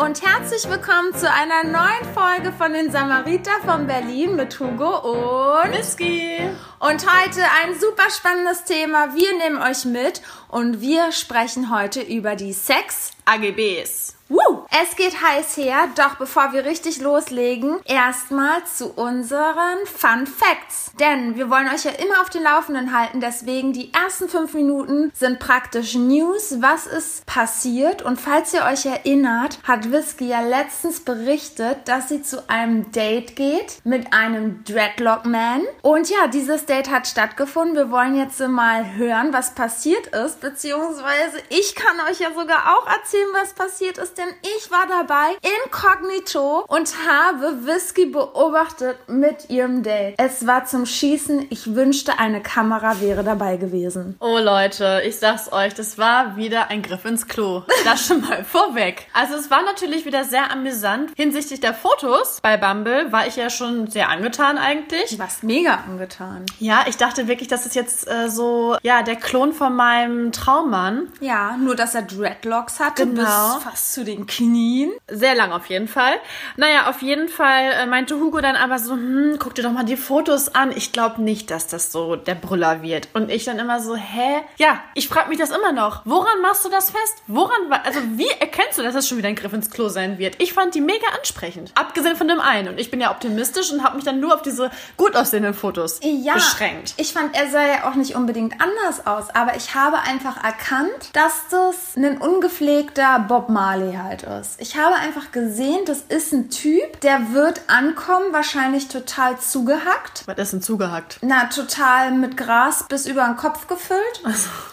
Und herzlich willkommen zu einer neuen Folge von den Samariter von Berlin mit Hugo und Whisky. und heute ein super spannendes Thema. Wir nehmen euch mit und wir sprechen heute über die Sex AGBs. Woo! Es geht heiß her, doch bevor wir richtig loslegen, erstmal zu unseren Fun Facts. Denn wir wollen euch ja immer auf den Laufenden halten, deswegen die ersten fünf Minuten sind praktisch News, was ist passiert. Und falls ihr euch erinnert, hat Whisky ja letztens berichtet, dass sie zu einem Date geht mit einem Dreadlock Man. Und ja, dieses Date hat stattgefunden. Wir wollen jetzt mal hören, was passiert ist, beziehungsweise ich kann euch ja sogar auch erzählen, was passiert ist, denn ich war dabei inkognito und habe Whisky beobachtet mit ihrem Date. Es war zum Schießen. Ich wünschte, eine Kamera wäre dabei gewesen. Oh Leute, ich sag's euch, das war wieder ein Griff ins Klo. Das schon mal vorweg. Also es war natürlich wieder sehr amüsant. Hinsichtlich der Fotos bei Bumble war ich ja schon sehr angetan eigentlich. Du warst mega angetan. Ja, ich dachte wirklich, das ist jetzt äh, so, ja, der Klon von meinem Traummann. Ja, nur dass er Dreadlocks hatte Genau. bis fast zu den Knien. Sehr lang auf jeden Fall. Naja, auf jeden Fall äh, meinte Hugo dann aber so, hm, guck dir doch mal die Fotos an. Ich glaube nicht, dass das so der Brüller wird. Und ich dann immer so, hä? Ja, ich frage mich das immer noch. Woran machst du das fest? Woran, also wie erkennst du, dass das schon wieder ein Griff ins Klo sein wird? Ich fand die mega ansprechend. Abgesehen von dem einen. Und ich bin ja optimistisch und habe mich dann nur auf diese gut aussehenden Fotos Ja, beschränkt. ich fand, er sah ja auch nicht unbedingt anders aus, aber ich habe einfach erkannt, dass das ein ungepflegter Bob Marley halt ist. Ich habe einfach gesehen, das ist ein Typ, der wird ankommen, wahrscheinlich total zugehackt. Was ist denn zugehackt? Na, total mit Gras bis über den Kopf gefüllt.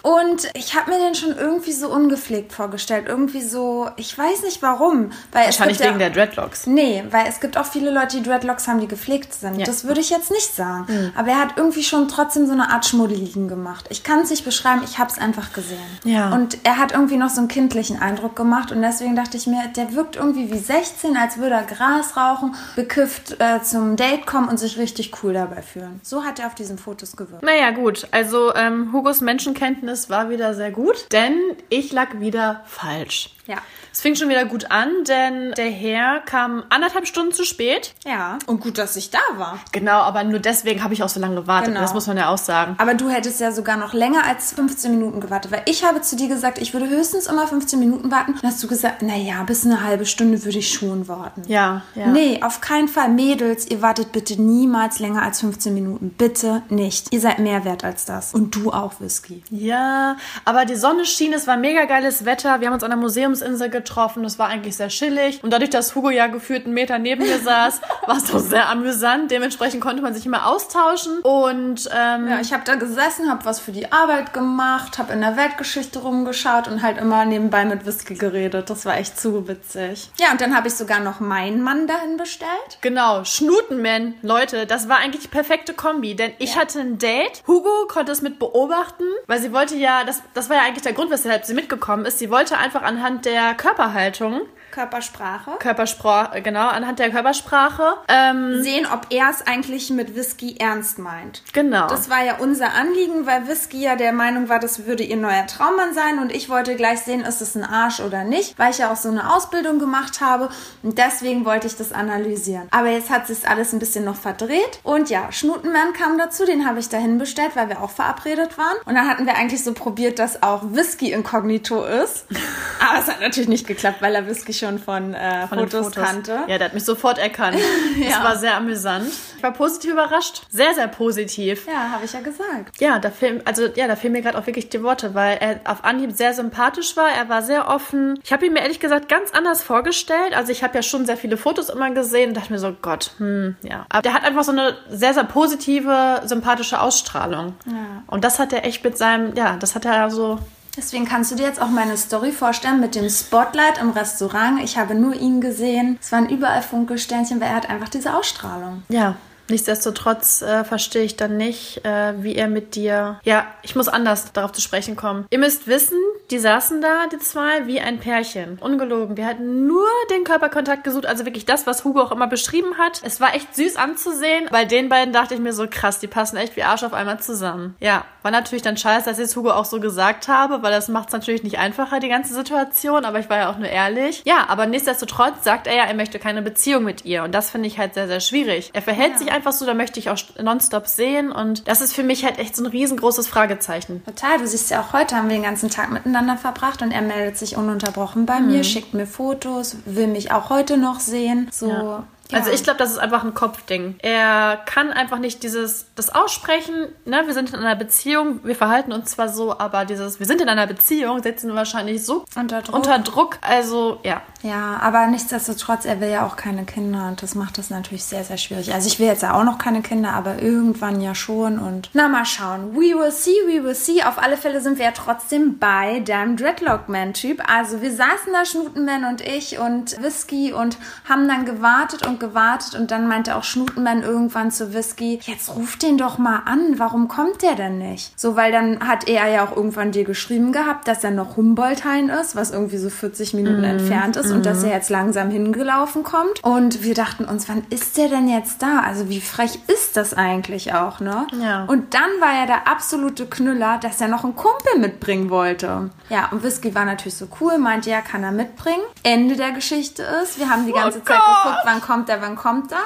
Und ich habe mir den schon irgendwie so ungepflegt vorgestellt. Irgendwie so, ich weiß nicht warum. Weil Wahrscheinlich es gibt wegen ja, der Dreadlocks. Nee, weil es gibt auch viele Leute, die Dreadlocks haben, die gepflegt sind. Ja. Das würde ich jetzt nicht sagen. Aber er hat irgendwie schon trotzdem so eine Art Schmuddeligen gemacht. Ich kann es nicht beschreiben, ich habe es einfach gesehen. Ja. Und er hat irgendwie noch so einen kindlichen Eindruck gemacht und deswegen dachte ich mir, der wirkt irgendwie wie 16, als würde er Gras rauchen, bekifft äh, zum Date kommen und sich richtig cool dabei fühlen. So hat er auf diesen Fotos gewirkt. Naja, gut. Also ähm, Hugos Menschenkenntnis war wieder sehr gut, denn ich lag wieder falsch. Ja. Es fing schon wieder gut an, denn der Herr kam anderthalb Stunden zu spät. Ja. Und gut, dass ich da war. Genau, aber nur deswegen habe ich auch so lange gewartet. Genau. Das muss man ja auch sagen. Aber du hättest ja sogar noch länger als 15 Minuten gewartet, weil ich habe zu dir gesagt, ich würde höchstens immer 15 Minuten warten. Dann hast du gesagt, naja, bis eine halbe Stunde würde ich schon warten. Ja, ja. Nee, auf keinen Fall. Mädels, ihr wartet bitte niemals länger als 15 Minuten. Bitte nicht. Ihr seid mehr wert als das. Und du auch, Whisky. Ja, aber die Sonne schien, es war mega geiles Wetter. Wir haben uns an der Museumsinsel getroffen. Es war eigentlich sehr chillig. Und dadurch, dass Hugo ja gefühlt einen Meter neben mir saß, war es doch sehr amüsant. Dementsprechend konnte man sich immer austauschen. Und ähm, Ja, ich habe da gesessen, habe was für die Arbeit gemacht, habe in der Weltgeschichte rumgeschaut und halt immer nebenbei mit Whisky geredet. Das war echt zu witzig. Ja, und dann habe ich sogar noch meinen Mann dahin bestellt. Genau, Schnutenman, Leute, das war eigentlich die perfekte Kombi, denn ich hatte ein Date. Hugo konnte es mit beobachten, weil sie wollte ja, das, das war ja eigentlich der Grund, weshalb sie mitgekommen ist. Sie wollte einfach anhand der Körperhaltung, Körpersprache. Körpersprache, genau, anhand der Körpersprache, ähm, Sehen, ob er es eigentlich mit Whisky ernst meint. genau. Das war ja unser Anliegen, weil Whisky ja der Meinung war, das würde ihr neuer Traummann sein und ich wollte gleich sehen, ist es ein Arsch oder nicht, weil ich ja auch so eine Ausbildung gemacht habe und deswegen wollte ich das analysieren. Aber jetzt hat sich alles ein bisschen noch verdreht und ja, Schnutenmann kam dazu, den habe ich dahin bestellt, weil wir auch verabredet waren und dann hatten wir eigentlich so probiert, dass auch Whisky inkognito ist. Aber es hat natürlich nicht geklappt, weil er Whisky schon von, äh, von den Fotos, kannte. Ja, der hat mich sofort erkannt. Das war sehr amüsant. Ich war positiv überrascht. Sehr, sehr positiv. Ja, habe ich ja gesagt. Ja, da fehlen, also ja, da fehlen mir gerade auch wirklich die Worte, weil er auf Anhieb sehr sympathisch war. Er war sehr offen. Ich habe ihn mir ehrlich gesagt ganz anders vorgestellt. Also ich habe ja schon sehr viele Fotos immer gesehen und dachte mir so, Gott, hm, ja. Aber der hat einfach so eine sehr, sehr positive, sympathische Ausstrahlung. Ja. Und das hat er echt mit seinem, ja, das hat er so Deswegen kannst du dir jetzt auch meine Story vorstellen mit dem Spotlight im Restaurant. Ich habe nur ihn gesehen. Es waren überall Funkelsternchen, weil er hat einfach diese Ausstrahlung. Ja, Nichtsdestotrotz äh, verstehe ich dann nicht, äh, wie er mit dir. Ja, ich muss anders darauf zu sprechen kommen. Ihr müsst wissen, die saßen da, die zwei, wie ein Pärchen. Ungelogen. Wir hatten nur den Körperkontakt gesucht, also wirklich das, was Hugo auch immer beschrieben hat. Es war echt süß anzusehen. Bei den beiden dachte ich mir so, krass, die passen echt wie Arsch auf einmal zusammen. Ja, war natürlich dann scheiße, dass ich es Hugo auch so gesagt habe, weil das macht es natürlich nicht einfacher, die ganze Situation, aber ich war ja auch nur ehrlich. Ja, aber nichtsdestotrotz sagt er ja, er möchte keine Beziehung mit ihr und das finde ich halt sehr, sehr schwierig. Er verhält ja. sich einfach so, da möchte ich auch nonstop sehen und das ist für mich halt echt so ein riesengroßes Fragezeichen. Total, du siehst ja auch heute haben wir den ganzen Tag miteinander verbracht und er meldet sich ununterbrochen bei mhm. mir, schickt mir Fotos, will mich auch heute noch sehen. So, ja. Also ich glaube, das ist einfach ein Kopfding. Er kann einfach nicht dieses das aussprechen, ne, wir sind in einer Beziehung, wir verhalten uns zwar so, aber dieses wir sind in einer Beziehung setzen wir wahrscheinlich so unter Druck. Unter Druck. Also, ja. Ja, aber nichtsdestotrotz, er will ja auch keine Kinder und das macht das natürlich sehr sehr schwierig. Also, ich will jetzt ja auch noch keine Kinder, aber irgendwann ja schon und na mal schauen. We will see, we will see. Auf alle Fälle sind wir ja trotzdem bei deinem Dreadlock Man Typ. Also, wir saßen da Schnutenman und ich und Whisky und haben dann gewartet und gewartet und dann meinte auch Schnutenmann irgendwann zu Whisky, jetzt ruf den doch mal an, warum kommt der denn nicht? So, weil dann hat er ja auch irgendwann dir geschrieben gehabt, dass er noch Humboldthain ist, was irgendwie so 40 Minuten mm, entfernt ist mm. und dass er jetzt langsam hingelaufen kommt. Und wir dachten uns, wann ist der denn jetzt da? Also wie frech ist das eigentlich auch, ne? Ja. Und dann war ja der absolute Knüller, dass er noch einen Kumpel mitbringen wollte. Ja, und Whisky war natürlich so cool, meinte, ja, kann er mitbringen. Ende der Geschichte ist, wir haben die ganze oh Zeit Gott. geguckt, wann kommt er, wann kommt er.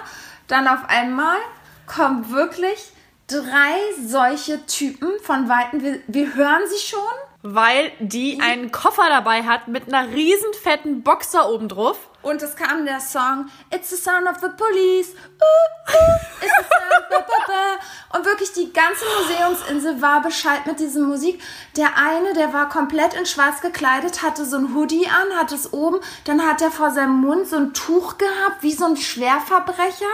Dann auf einmal kommen wirklich drei solche Typen von Weitem. Wir, wir hören sie schon. Weil die einen Koffer dabei hat mit einer riesen fetten Boxer oben drauf. Und es kam der Song It's the sound of the police. Uh, uh, it's the sound, ba, ba, ba. Und wirklich die ganze Museumsinsel war Bescheid mit dieser Musik. Der eine, der war komplett in schwarz gekleidet, hatte so ein Hoodie an, hat es oben. Dann hat er vor seinem Mund so ein Tuch gehabt, wie so ein Schwerverbrecher.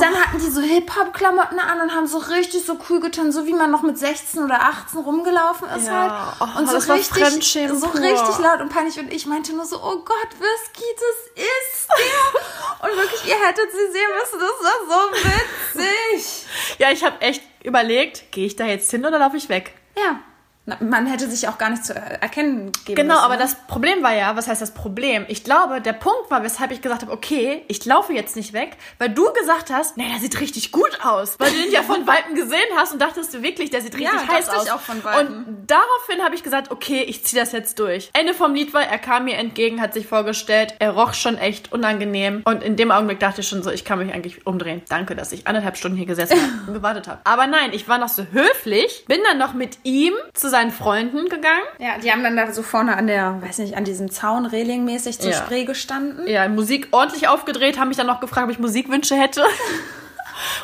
Dann hatten die so Hip-Hop-Klamotten an und haben so richtig so cool getan, so wie man noch mit 16 oder 18 rumgelaufen ist ja. halt. Und oh, so richtig, so richtig laut und peinlich. Und ich meinte nur so, oh Gott, Whisky, das ist der. und wirklich, ihr hättet sie sehen müssen, das war so witzig. ja, ich habe echt überlegt, gehe ich da jetzt hin oder laufe ich weg? Ja. Man hätte sich auch gar nicht zu erkennen geben Genau, müssen, aber ne? das Problem war ja, was heißt das Problem? Ich glaube, der Punkt war, weshalb ich gesagt habe, okay, ich laufe jetzt nicht weg, weil du gesagt hast, nee, der sieht richtig gut aus. Weil du ihn ja von Weitem gesehen hast und dachtest du wirklich, der sieht richtig ja, heiß aus. Ich auch von Weitem. Und daraufhin habe ich gesagt, okay, ich ziehe das jetzt durch. Ende vom Lied war, er kam mir entgegen, hat sich vorgestellt, er roch schon echt unangenehm und in dem Augenblick dachte ich schon so, ich kann mich eigentlich umdrehen. Danke, dass ich anderthalb Stunden hier gesessen und gewartet habe. Aber nein, ich war noch so höflich, bin dann noch mit ihm zusammen seinen Freunden gegangen. Ja, die haben dann da so vorne an der, weiß nicht, an diesem Zaun regelmäßig zur ja. Spree gestanden. Ja, Musik ordentlich aufgedreht, haben mich dann noch gefragt, ob ich Musikwünsche hätte.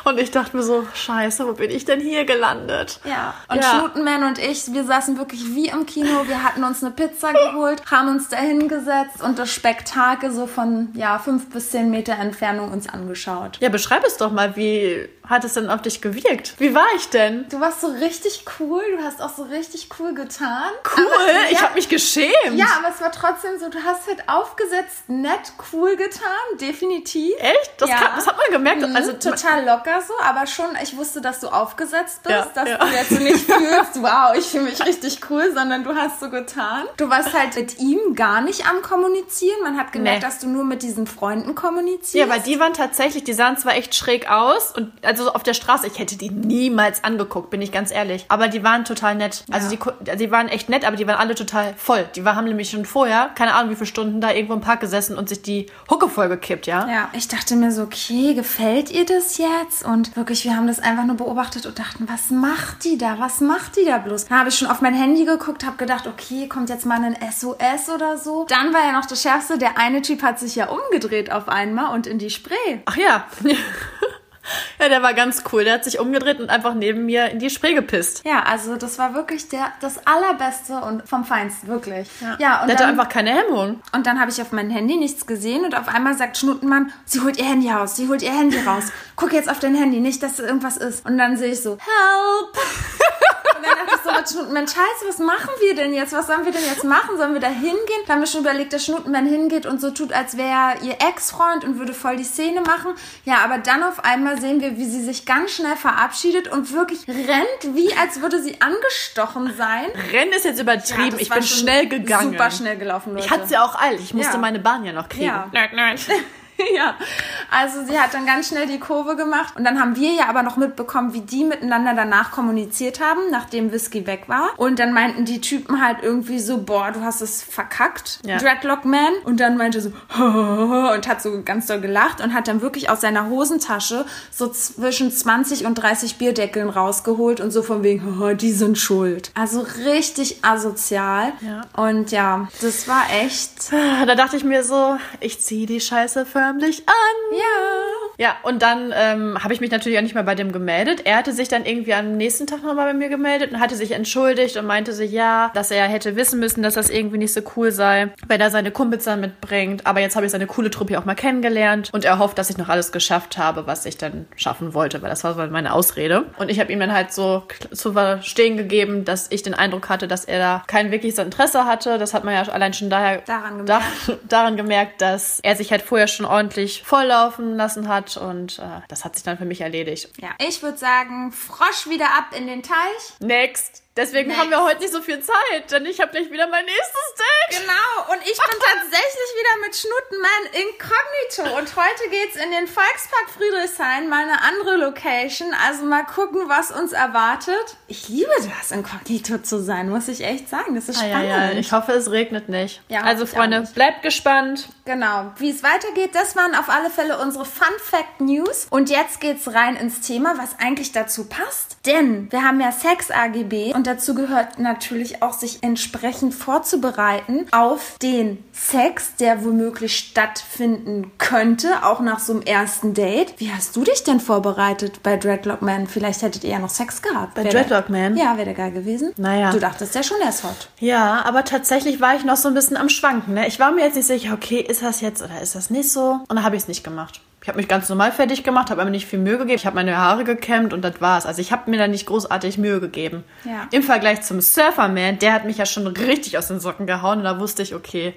Und ich dachte mir so, scheiße, wo bin ich denn hier gelandet? Ja, und ja. Schnutenman und ich, wir saßen wirklich wie im Kino. Wir hatten uns eine Pizza geholt, haben uns da hingesetzt und das Spektakel so von, ja, fünf bis zehn Meter Entfernung uns angeschaut. Ja, beschreib es doch mal, wie hat es denn auf dich gewirkt? Wie war ich denn? Du warst so richtig cool, du hast auch so richtig cool getan. Cool? Aber, ich ja, habe mich geschämt. Ja, aber es war trotzdem so, du hast halt aufgesetzt, nett, cool getan, definitiv. Echt? Das, ja. kann, das hat man gemerkt. Mhm, also total locker so, aber schon, ich wusste, dass du aufgesetzt bist, ja, dass ja. du jetzt nicht fühlst, wow, ich fühle mich richtig cool, sondern du hast so getan. Du warst halt mit ihm gar nicht am Kommunizieren. Man hat gemerkt, nee. dass du nur mit diesen Freunden kommunizierst. Ja, weil die waren tatsächlich, die sahen zwar echt schräg aus und also auf der Straße, ich hätte die niemals angeguckt, bin ich ganz ehrlich. Aber die waren total nett. Also ja. die, die waren echt nett, aber die waren alle total voll. Die haben nämlich schon vorher, keine Ahnung wie viele Stunden, da irgendwo im Park gesessen und sich die Hucke vollgekippt, ja? Ja, ich dachte mir so, okay, gefällt ihr das jetzt? Und wirklich, wir haben das einfach nur beobachtet und dachten, was macht die da? Was macht die da bloß? Dann habe ich schon auf mein Handy geguckt, habe gedacht, okay, kommt jetzt mal ein SOS oder so. Dann war ja noch das Schärfste, der eine Typ hat sich ja umgedreht auf einmal und in die Spree. Ach ja. Ja, der war ganz cool. Der hat sich umgedreht und einfach neben mir in die Spree gepisst. Ja, also das war wirklich der, das Allerbeste und vom Feinsten, wirklich. Ja, ja und der dann, hatte einfach keine Hemmung. Und dann habe ich auf mein Handy nichts gesehen und auf einmal sagt Schnuttenmann, sie holt ihr Handy raus, sie holt ihr Handy raus. Guck jetzt auf dein Handy, nicht, dass irgendwas ist. Und dann sehe ich so, help! Und dann dachte ich so, Schnutenman, scheiße, was machen wir denn jetzt? Was sollen wir denn jetzt machen? Sollen wir da hingehen? Da haben wir schon überlegt, dass Schnutenman hingeht und so tut, als wäre er ihr Ex-Freund und würde voll die Szene machen. Ja, aber dann auf einmal sehen wir, wie sie sich ganz schnell verabschiedet und wirklich rennt, wie als würde sie angestochen sein. Rennen ist jetzt übertrieben. das ich bin schnell gegangen. Super schnell gelaufen, Leute. Ich hatte sie auch eilig. Ich musste Ja. meine Bahn ja noch kriegen. Ja. Nerd, nerd. ja, also sie hat dann ganz schnell die Kurve gemacht und dann haben wir ja aber noch mitbekommen, wie die miteinander danach kommuniziert haben, nachdem Whisky weg war. Und dann meinten die Typen halt irgendwie so, boah, du hast es verkackt, Ja. Dreadlock Man. Und dann meinte so, und hat so ganz doll gelacht und hat dann wirklich aus seiner Hosentasche so zwischen 20 und 30 Bierdeckeln rausgeholt und so von wegen, "Haha, die sind schuld. Also richtig asozial. Ja. Und ja, das war echt, Da dachte ich mir so, ich ziehe die Scheiße förmlich an. ja. Ja, und dann ähm, habe ich mich natürlich auch nicht mehr bei dem gemeldet. Er hatte sich dann irgendwie am nächsten Tag nochmal bei mir gemeldet und hatte sich entschuldigt und meinte so, ja, dass er hätte wissen müssen, dass das irgendwie nicht so cool sei, wenn er seine Kumpels dann mitbringt. Aber jetzt habe ich seine coole Truppe auch mal kennengelernt und er hofft, dass ich noch alles geschafft habe, was ich dann schaffen wollte, weil das war so meine Ausrede. Und ich habe ihm dann halt so zu verstehen gegeben, dass ich den Eindruck hatte, dass er da kein wirkliches Interesse hatte. Das hat man ja allein schon daher Daran da, gemerkt. daran gemerkt, dass er sich halt vorher schon ordentlich volllaufen lassen hat und äh, das hat sich dann für mich erledigt. Ja, ich würde sagen, Frosch wieder ab in den Teich. Next. Deswegen Next. haben wir heute nicht so viel Zeit, denn ich habe gleich wieder mein nächstes Date. Genau, und ich bin tatsächlich wieder mit Schnutenmann inkognito. Und heute geht's in den Volkspark Friedrichshain, mal eine andere Location. Also mal gucken, was uns erwartet. Ich liebe das, inkognito zu sein, muss ich echt sagen. Das ist Ah, spannend. ja, ja. Ich hoffe, es regnet nicht. Ja, also, Freunde, bleibt gespannt. Genau. Wie es weitergeht, das waren auf alle Fälle unsere Fun Fact News. Und jetzt geht's rein ins Thema, was eigentlich dazu passt. Denn wir haben ja Sex AGB und dazu gehört natürlich auch, sich entsprechend vorzubereiten auf den Sex, der womöglich stattfinden könnte, auch nach so einem ersten Date. Wie hast du dich denn vorbereitet bei Dreadlock Man? Vielleicht hättet ihr ja noch Sex gehabt. Bei Wär der- Dreadlock Man? Ja, wäre der geil gewesen. Naja. Du dachtest ja schon, er ist hot. Ja, aber tatsächlich war ich noch so ein bisschen am Schwanken. Ne? Ich war mir jetzt nicht sicher, okay, ist das jetzt oder ist das nicht so? Und dann habe ich es nicht gemacht. Ich habe mich ganz normal fertig gemacht, habe aber nicht viel Mühe gegeben. Ich habe meine Haare gekämmt und das war's. Also ich habe mir da nicht großartig Mühe gegeben. Ja. Im Vergleich zum Surferman, der hat mich ja schon richtig aus den Socken gehauen. Und da wusste ich, okay,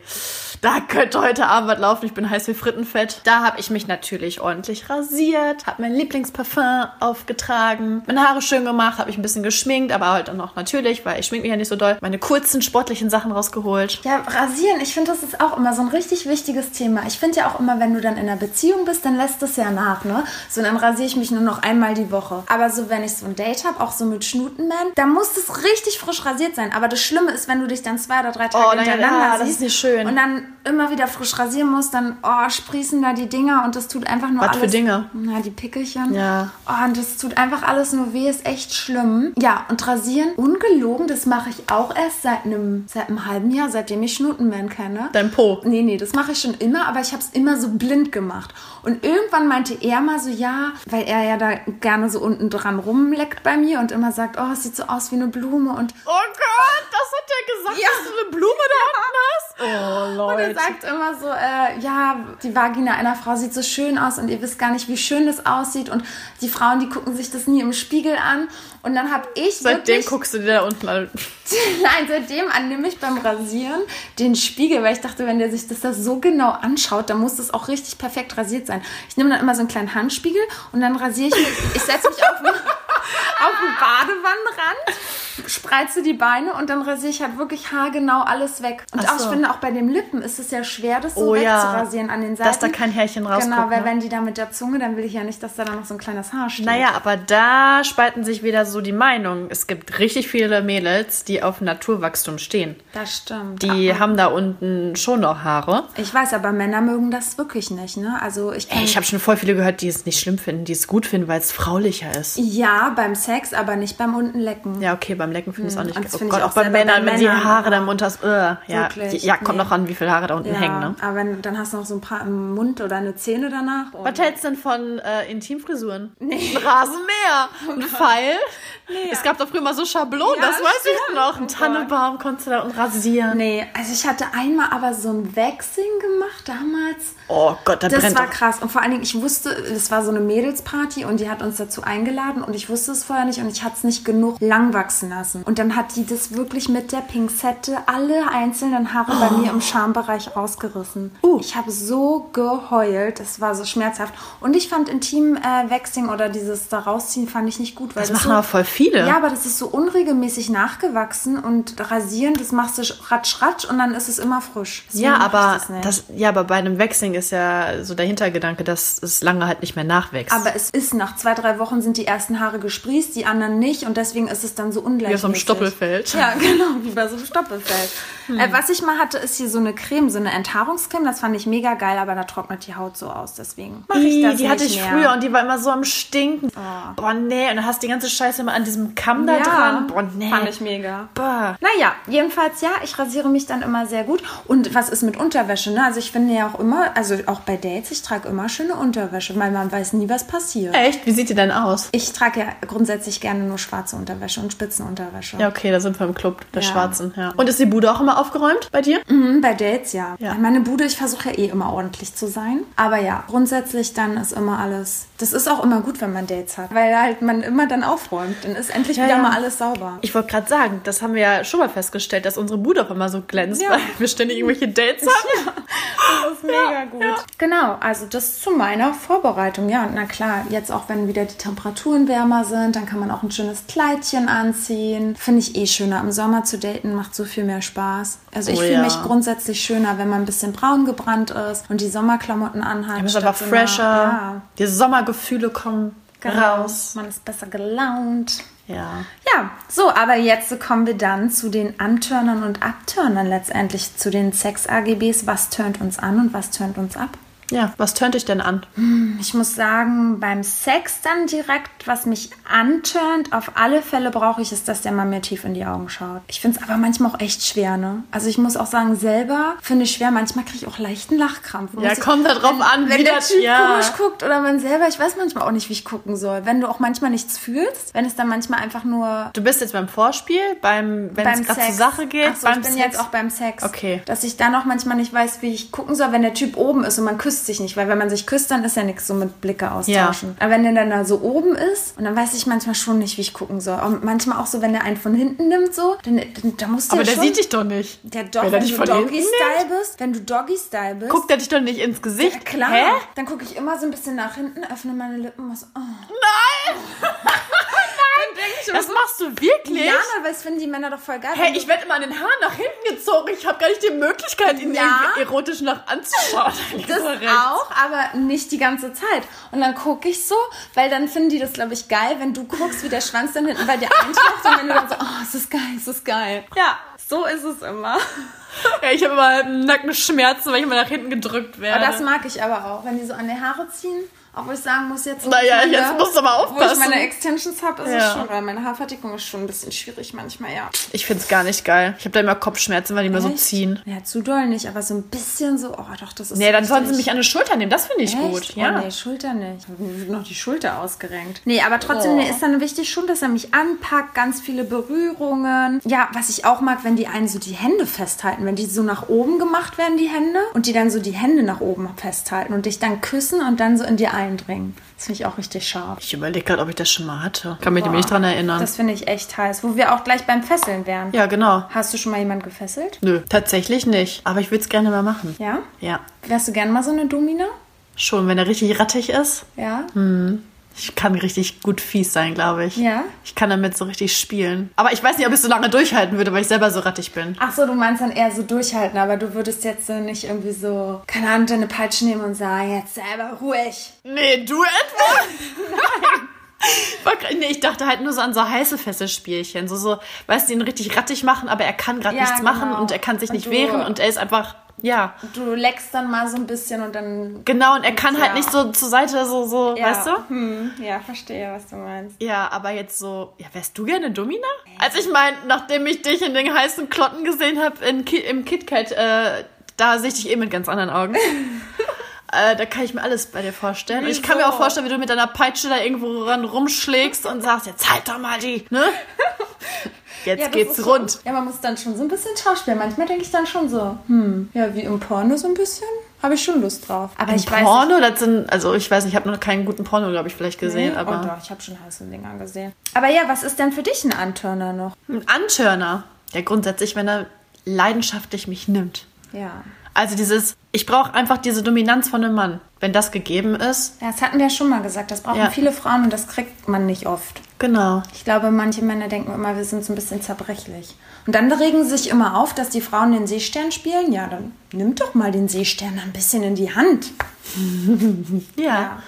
da könnte heute Abend was laufen. Ich bin heiß wie Frittenfett. Da habe ich mich natürlich ordentlich rasiert, habe mein Lieblingsparfum aufgetragen, meine Haare schön gemacht, habe mich ein bisschen geschminkt, aber halt dann auch natürlich, weil ich schmink mich ja nicht so doll, meine kurzen sportlichen Sachen rausgeholt. Ja, rasieren, ich finde, das ist auch immer so ein richtig wichtiges Thema. Ich finde ja auch immer, wenn du dann in einer Beziehung bist, dann lässt es ja nach, ne? So, dann rasiere ich mich nur noch einmal die Woche. Aber so, wenn ich so ein Date habe, auch so mit Schnutenman, dann muss es richtig frisch rasiert sein. Aber das Schlimme ist, wenn du dich dann zwei oder drei Tage Oh, ja, hintereinander ja, das siehst ist nicht schön. und dann immer wieder frisch rasieren musst, dann, oh, sprießen da die Dinger und das tut einfach nur Was alles... für Dinge? Na, die Pickelchen. Ja. Oh, und das tut einfach alles nur weh, ist echt schlimm. Ja, und rasieren, ungelogen, das mache ich auch erst seit einem, seit einem halben Jahr, seitdem ich Schnutenman kenne. Dein Po. Nee, nee, das mache ich schon immer, aber ich habe es immer so blind gemacht. Und irgendwann meinte er mal so, ja, weil er ja da gerne so unten dran rumleckt bei mir und immer sagt, oh, es sieht so aus wie eine Blume und Oh Gott, das hat der gesagt, Ja. dass du eine Blume da unten hast? Oh, Und Leute. sagt immer so, äh, ja, die Vagina einer Frau sieht so schön aus und ihr wisst gar nicht, wie schön das aussieht. Und die Frauen, die gucken sich das nie im Spiegel an. Und dann habe ich Seitdem wirklich, guckst du dir da unten an. nein, seitdem annehme ich beim Rasieren den Spiegel, weil ich dachte, wenn der sich das da so genau anschaut, dann muss das auch richtig perfekt rasiert sein. Ich nehme dann immer so einen kleinen Handspiegel und dann rasiere ich mich, ich setze mich auf, auf den Badewannenrand, spreize die Beine und dann rasiere ich halt wirklich haargenau alles weg. Und Ach auch, so. ich finde, auch bei dem Lippen ist es ja schwer, das so Oh ja. wegzurasieren an den Seiten. Dass da kein Härchen rausguckt, Genau, weil ne? wenn die da mit der Zunge, dann will ich ja nicht, dass da dann noch so ein kleines Haar steht. Naja, aber da spalten sich wieder so die Meinungen. Es gibt richtig viele Mädels, die auf Naturwachstum stehen. Das stimmt. Die Ah, haben da unten schon noch Haare. ich weiß, aber Männer mögen das wirklich nicht, ne? Also ich ich habe schon voll viele gehört, die es nicht schlimm finden, die es gut finden, weil es fraulicher ist. Ja, beim Sex, aber nicht beim Untenlecken. Ja, okay, beim Lecken finde ich es auch nicht. und das Oh finde ich Gott, auch auch bei Männern, wenn die Männern. Haare da im Unters... Äh, ja, Wirklich? ja, kommt Nee. noch an, wie viele Haare da unten Ja, hängen, ne? aber wenn, dann hast du noch so ein paar im Mund oder eine Zähne danach. Oh. Was hältst du denn von äh, Intimfrisuren? Nee. Ein Rasenmäher, ein Pfeil. Es gab doch früher mal so Schablonen, Ja, das weiß ich stimmt. noch. Ein Oh. Tannebaum konntest du da unten rasieren. Nee, also ich hatte einmal aber so ein Waxing gemacht damals. Oh Gott, da Das brennt war doch. krass. Und vor allen Dingen, ich wusste, es war so eine Mädelsparty und die hat uns dazu eingeladen und ich wusste es vorher nicht und ich hatte es nicht genug lang wachsen lassen. Und dann hat die das wirklich mit der Pinzette alle einzelnen Haare bei mir im Schambereich rausgerissen. Uh. Ich habe so geheult. Das war so schmerzhaft. Und ich fand Intim-Waxing oder dieses da rausziehen fand ich nicht gut. Weil Das das machen so, aber voll viele. ja, aber das ist so unregelmäßig nachgewachsen und rasieren, das machst du ratsch, ratsch und dann ist es immer frisch. Deswegen Ja, aber das das, ja, aber bei einem Waxing ist ja so der Hintergedanke, dass es lange halt nicht mehr nachwächst. aber es ist nach zwei, drei Wochen sind die ersten Haare gesprießt, die anderen nicht und deswegen ist es dann so ungleichmäßig. Wie auf so einem Stoppelfeld. Ja, genau, wie bei so einem Stoppelfeld. Äh, was ich mal hatte, ist hier so eine Creme, so eine Enthaarungscreme. Das fand ich mega geil, aber da trocknet die Haut so aus. Deswegen mache ich das die nicht hatte ich mehr. früher und die war immer so am Stinken. Boah, nee. Und dann hast du die ganze Scheiße immer an diesem Kamm da ja, dran. Boah, nee. fand ich mega. Boah. Naja, jedenfalls ja, ich rasiere mich dann immer sehr gut. Und was ist mit Unterwäsche? Ne? Also ich finde ja auch immer, also auch bei Dates, ich trage immer schöne Unterwäsche, weil man weiß nie, was passiert. Echt? Wie sieht die denn aus? Ich trage ja grundsätzlich gerne nur schwarze Unterwäsche und Spitzenunterwäsche. Ja, okay, da sind wir im Club der Ja. Schwarzen. Ja. Und ist die Bude auch immer aufgeräumt bei dir? Mhm, bei Dates ja. Ja. Meine Bude, ich versuche ja eh immer ordentlich zu sein. Aber ja, grundsätzlich dann ist immer alles. Das ist auch immer gut, wenn man Dates hat, weil halt man immer dann aufräumt. Dann ist endlich Ja, wieder ja. mal alles sauber. Ich wollte gerade sagen, das haben wir ja schon mal festgestellt, dass unsere Bude auch immer so glänzt, weil wir ständig irgendwelche Dates haben. Das ist mega gut. Genau, also das zu meiner Vorbereitung. Ja, und na klar, jetzt auch wenn wieder die Temperaturen wärmer sind, dann kann man auch ein schönes Kleidchen anziehen. Finde ich eh schöner. Im Sommer zu daten macht so viel mehr Spaß. Also ich Oh fühle ja. mich grundsätzlich schöner, wenn man ein bisschen braun gebrannt ist und die Sommerklamotten anhat. Man ist einfach fresher. Ja, Die Sommergefühle kommen genau. raus. Man ist besser gelaunt. Ja. Ja, so, aber jetzt kommen wir dann zu den Anturnern und Abturnern letztendlich, zu den Sex-AGBs. Was turnt uns an und was turnt uns ab? Ja, was tönt dich denn an? Ich muss sagen, beim Sex dann direkt, was mich anturnt, auf alle Fälle brauche ich es, dass der Mann mir tief in die Augen schaut. Ich finde es aber manchmal auch echt schwer, ne? Also ich muss auch sagen, selber finde ich schwer, manchmal kriege ich auch leichten Lachkrampf. Ja, kommt da drauf wenn, an, wenn wie der Typ ja. komisch guckt oder man selber, ich weiß manchmal auch nicht, wie ich gucken soll. Wenn du auch manchmal nichts fühlst, wenn es dann manchmal einfach nur Du bist jetzt beim Vorspiel, beim, wenn es gerade zur Sache geht, Ach so, beim ich bin Sex. jetzt auch beim Sex. Okay. Dass ich dann auch manchmal nicht weiß, wie ich gucken soll, wenn der Typ oben ist und man küsst sich nicht, weil wenn man sich küsst, dann ist ja nichts so mit Blicke austauschen. Aber wenn der dann da so oben ist und dann weiß ich manchmal schon nicht, wie ich gucken soll. Und manchmal auch so, wenn der einen von hinten nimmt, so, dann, dann da musst du Aber ja der schon, sieht dich doch nicht. Der doch, Wenn wenn, du Doggy-Style bist, wenn du Doggy-Style bist. Guckt er dich doch nicht ins Gesicht? ja, klar. Hä? Dann gucke ich immer so ein bisschen nach hinten, öffne meine Lippen und so, oh. Nein! Dann denk ich immer Das so, machst du wirklich? ja, aber das finden die Männer doch voll geil. Hey, ich werde immer an den Haaren nach hinten gezogen. Ich habe gar nicht die Möglichkeit, ihn Ja. irgendwie erotisch nach anzuschauen. Das auch, aber nicht die ganze Zeit. Und dann gucke ich so, weil dann finden die das, glaube ich, geil, wenn du guckst, wie der Schwanz dann hinten bei dir eintaucht und wenn du dann so, oh, es ist geil, es ist geil. Ja, so ist es immer. Ja, ich habe immer Nackenschmerzen, weil ich immer nach hinten gedrückt werde. Aber das mag ich aber auch, wenn die so an die Haare ziehen. Obwohl ich sagen muss, jetzt, Naja, meine- jetzt musst du aber Wo ich aufpassen. meine Extensions habe, ist es Ja. schon, weil meine Haarverdickung ist schon ein bisschen schwierig manchmal, ja. ich find's gar nicht geil. Ich habe da immer Kopfschmerzen, weil die immer so ziehen. Ja, zu doll nicht, aber so ein bisschen so, oh doch, das ist Nee, dann sollen sie mich an die Schulter nehmen. Das finde ich Echt? gut. Oh, Ja. nee, Schulter nicht. Mir wird noch die Schulter ausgerenkt. Nee, aber trotzdem Oh. ist dann wichtig schon, dass er mich anpackt, ganz viele Berührungen. Ja, was ich auch mag, wenn die einen so die Hände festhalten, wenn die so nach oben gemacht werden, die Hände, und die dann so die Hände nach oben festhalten und dich dann küssen und dann so in dir eindringen. Das finde ich auch richtig scharf. Ich überlege gerade, ob ich das schon mal hatte. Kann mich Boah, nämlich nicht dran erinnern. Das finde ich echt heiß. Wo wir auch gleich beim Fesseln wären. ja, genau. Hast du schon mal jemand gefesselt? Nö, tatsächlich nicht. Aber ich würde es gerne mal machen. Ja? Ja. Wärst du gerne mal so eine Domina? Schon, wenn er richtig rattig ist. Ja? Ich kann richtig gut fies sein, glaube ich. Ja? Ich kann damit so richtig spielen. Aber ich weiß nicht, ob ich so lange durchhalten würde, weil ich selber so rattig bin. Ach so, du meinst dann eher so durchhalten, aber du würdest jetzt so nicht irgendwie so, keine Ahnung, deine Peitsche nehmen und sagen, jetzt selber ruhig. Nee, du etwa? Nein. Nee, ich dachte halt nur so an so heiße Fesselspielchen. So, so, weißt du, ihn richtig rattig machen, aber er kann gerade Ja, nichts machen genau. und er kann sich Und nicht du- wehren und er ist einfach, ja. Du leckst dann mal so ein bisschen und dann. Genau, und er kann halt Ja. nicht so zur Seite, so, so, Ja. weißt du? Hm, ja, verstehe, was du meinst. Ja, aber jetzt so, ja, wärst du gerne Domina? Also ich meine, nachdem ich dich in den heißen Klotten gesehen habe Ki im KitKat, äh, da sehe ich dich eh mit ganz anderen Augen. äh, da kann ich mir alles bei dir vorstellen. Und ich kann mir auch vorstellen, wie du mit deiner Peitsche da irgendwo ran rumschlägst und sagst, jetzt halt doch mal die, ne? Jetzt Ja, geht's rund. Schon, ja, man muss dann schon so ein bisschen schauspielen. Manchmal denke ich dann schon so, hm, ja, wie im Porno so ein bisschen. habe ich schon Lust drauf. Aber ich weiß Porno, das sind, also ich weiß nicht, ich habe noch keinen guten Porno, glaube ich, vielleicht gesehen, nicht. aber Oh doch, ich habe schon heiße Dinger gesehen. Aber ja, was ist denn für dich ein Antörner noch? ein Antörner, der grundsätzlich, wenn er leidenschaftlich mich nimmt. Ja. Also dieses, ich brauche einfach diese Dominanz von einem Mann. Wenn das gegeben ist, Ja, das hatten wir ja schon mal gesagt. Das brauchen Ja. viele Frauen und das kriegt man nicht oft. Genau. Ich glaube, manche Männer denken immer, wir sind so ein bisschen zerbrechlich. Und dann regen sie sich immer auf, dass die Frauen den Seestern spielen. Ja, dann nimm doch mal den Seestern ein bisschen in die Hand. Ja.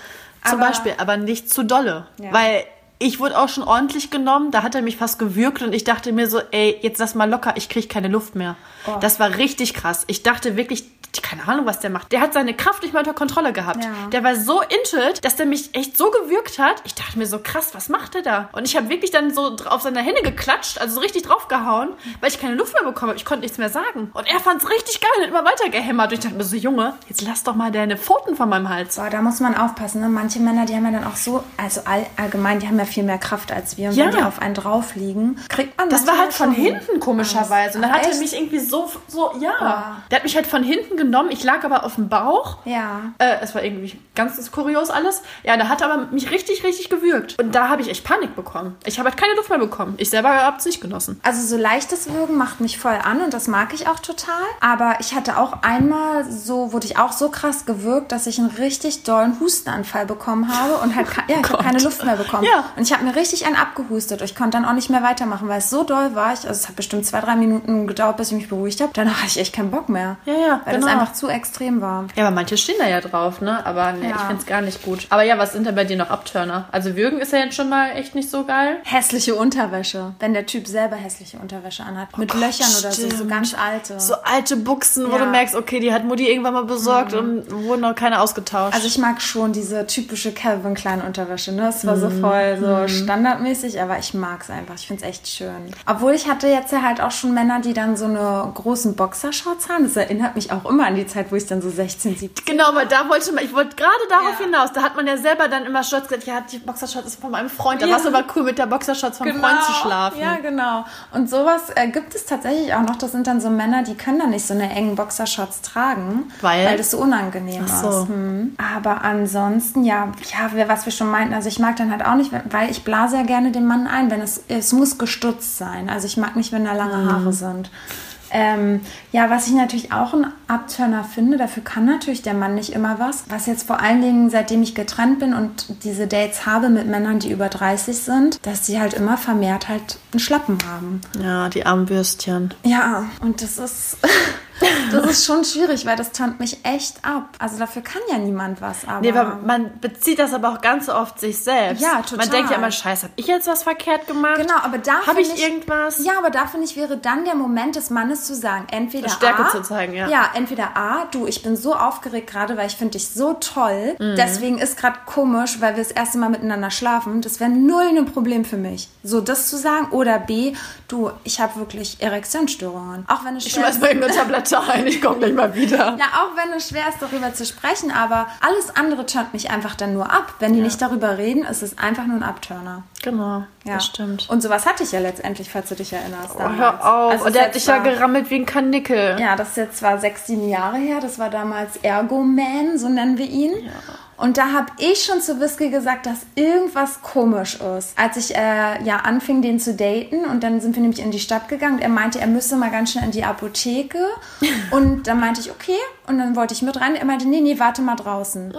Zum Aber- Beispiel, aber nicht zu dolle. Ja. Weil ich wurde auch schon ordentlich genommen, da hat er mich fast gewürgt und ich dachte mir so, ey, jetzt lass mal locker, ich krieg keine Luft mehr. Oh. Das war richtig krass. Ich dachte wirklich, keine Ahnung, was der macht. Der hat seine Kraft nicht mal unter Kontrolle gehabt. Ja. Der war so intet, dass der mich echt so gewürgt hat. Ich dachte mir so, krass, was macht der da? Und ich habe wirklich dann so auf seine Hände geklatscht, also so richtig draufgehauen, weil ich keine Luft mehr bekommen habe. Ich konnte nichts mehr sagen. Und er fand's richtig geil und hat immer weiter gehämmert. Und ich dachte mir so, Junge, jetzt lass doch mal deine Pfoten von meinem Hals. Boah, da muss man aufpassen. Ne? Manche Männer, die haben ja dann auch so, also all, allgemein, die haben ja viel mehr Kraft als wir. Und Ja. wenn die auf einen drauf liegen, kriegt man Das war manchmal halt von hinten komischerweise. Und dann hat er mich irgendwie so, so, ja. Ah. Der hat mich halt von hinten genommen. Ich lag aber auf dem Bauch. Ja. Äh, es war irgendwie ganz kurios alles. Ja, der hat aber mich richtig, richtig gewürgt. Und da habe ich echt Panik bekommen. Ich habe halt keine Luft mehr bekommen. Ich selber habe es nicht genossen. Also so leichtes Würgen macht mich voll an und das mag ich auch total. Aber ich hatte auch einmal so, wurde ich auch so krass gewürgt, dass ich einen richtig dollen Hustenanfall bekommen habe und halt, ja, ich habe keine Luft mehr bekommen. Ja. Und ich habe mir richtig einen abgehustet. Ich konnte dann auch nicht mehr weitermachen, weil es so doll war. Ich, also es hat bestimmt zwei, drei Minuten gedauert, bis ich mich beruhigt habe. Danach hatte ich echt keinen Bock mehr. Ja, ja, Weil genau. das einfach zu extrem war. Ja, aber manche stehen da ja drauf, ne? Aber nee, Ja. ich finde es gar nicht gut. Aber ja, was sind denn bei dir noch Abturner? Also Würgen ist ja jetzt schon mal echt nicht so geil. Hässliche Unterwäsche. Wenn der Typ selber hässliche Unterwäsche anhat. Mit Löchern oder so, so stimmt. ganz alte. So alte Buchsen, wo Ja. du merkst, okay, die hat Mutti irgendwann mal besorgt und wurden noch keine ausgetauscht. Also ich mag schon diese typische Calvin Klein Unterwäsche, ne? Es war so Mhm. voll so standardmäßig, aber ich mag es einfach. Ich finde es echt schön. Obwohl ich hatte jetzt ja halt auch schon Männer, die dann so eine großen Boxershorts haben. Das erinnert mich auch immer an die Zeit, wo ich dann so 16, 17 Genau, weil da wollte man, ich wollte gerade darauf Ja. hinaus. Da hat man ja selber dann immer Shorts gesagt, ja, die Boxershorts ist von meinem Freund. Da Ja. war es aber cool, mit der Boxershorts vom Freund zu schlafen. Ja, genau. Und sowas äh, gibt es tatsächlich auch noch. Das sind dann so Männer, die können dann nicht so eine engen Boxershorts tragen, Weil? weil das so unangenehm Ach so. ist. Hm. Aber ansonsten, ja, ja, was wir schon meinten, also ich mag dann halt auch nicht, weil ich blase ja gerne den Mann ein, wenn es, es muss gestutzt sein. Also ich mag nicht, wenn da lange Mhm. Haare sind. Ähm, ja, was ich natürlich auch ein Abturner finde, dafür kann natürlich der Mann nicht immer was. Was jetzt vor allen Dingen, seitdem ich getrennt bin und diese Dates habe mit Männern, die über 30 sind, dass sie halt immer vermehrt halt einen Schlappen haben. Ja, die armen Würstchen. Ja, und das ist, das ist schon schwierig, weil das turnt mich echt ab. Also dafür kann ja niemand was, aber... Nee, aber man bezieht das aber auch ganz oft sich selbst. Ja, total. Man denkt ja immer, scheiße, hab ich jetzt was verkehrt gemacht? Genau, aber da Habe finde ich irgendwas? Ja, aber da finde ich, wäre dann der Moment des Mannes zu sagen, entweder Stärke A, zu zeigen, ja. Ja, entweder A, du, ich bin so aufgeregt gerade, weil ich finde dich so toll. Mhm. Deswegen ist gerade komisch, weil wir das erste Mal miteinander schlafen. Das wäre null ein Problem für mich. So, das zu sagen. Oder B, du, ich habe wirklich Erektionsstörungen. Auch wenn es Ich schwer schmeiß ist. mal eben eine Tablette ein, ich komme gleich mal wieder. Ja, auch wenn es schwer ist, darüber zu sprechen, aber alles andere turnt mich einfach dann nur ab. Wenn die nicht darüber reden, ist es einfach nur ein Abturner. Genau, Ja. das stimmt. Und sowas hatte ich ja letztendlich, falls du dich erinnerst. Oh, damals. hör auf. Also Und der hat dich ja gerammelt wie ein Kanickel. Ja, das ist jetzt zwar sechs, sieben Jahre her. Das war damals Ergo Man, so nennen wir ihn. Und da habe ich schon zu Whisky gesagt, dass irgendwas komisch ist. Als ich äh, ja anfing, den zu daten und dann sind wir nämlich in die Stadt gegangen. Und er meinte, er müsse mal ganz schnell in die Apotheke. und dann meinte ich, okay. Und dann wollte ich mit rein. Er meinte, nee, nee, warte mal draußen.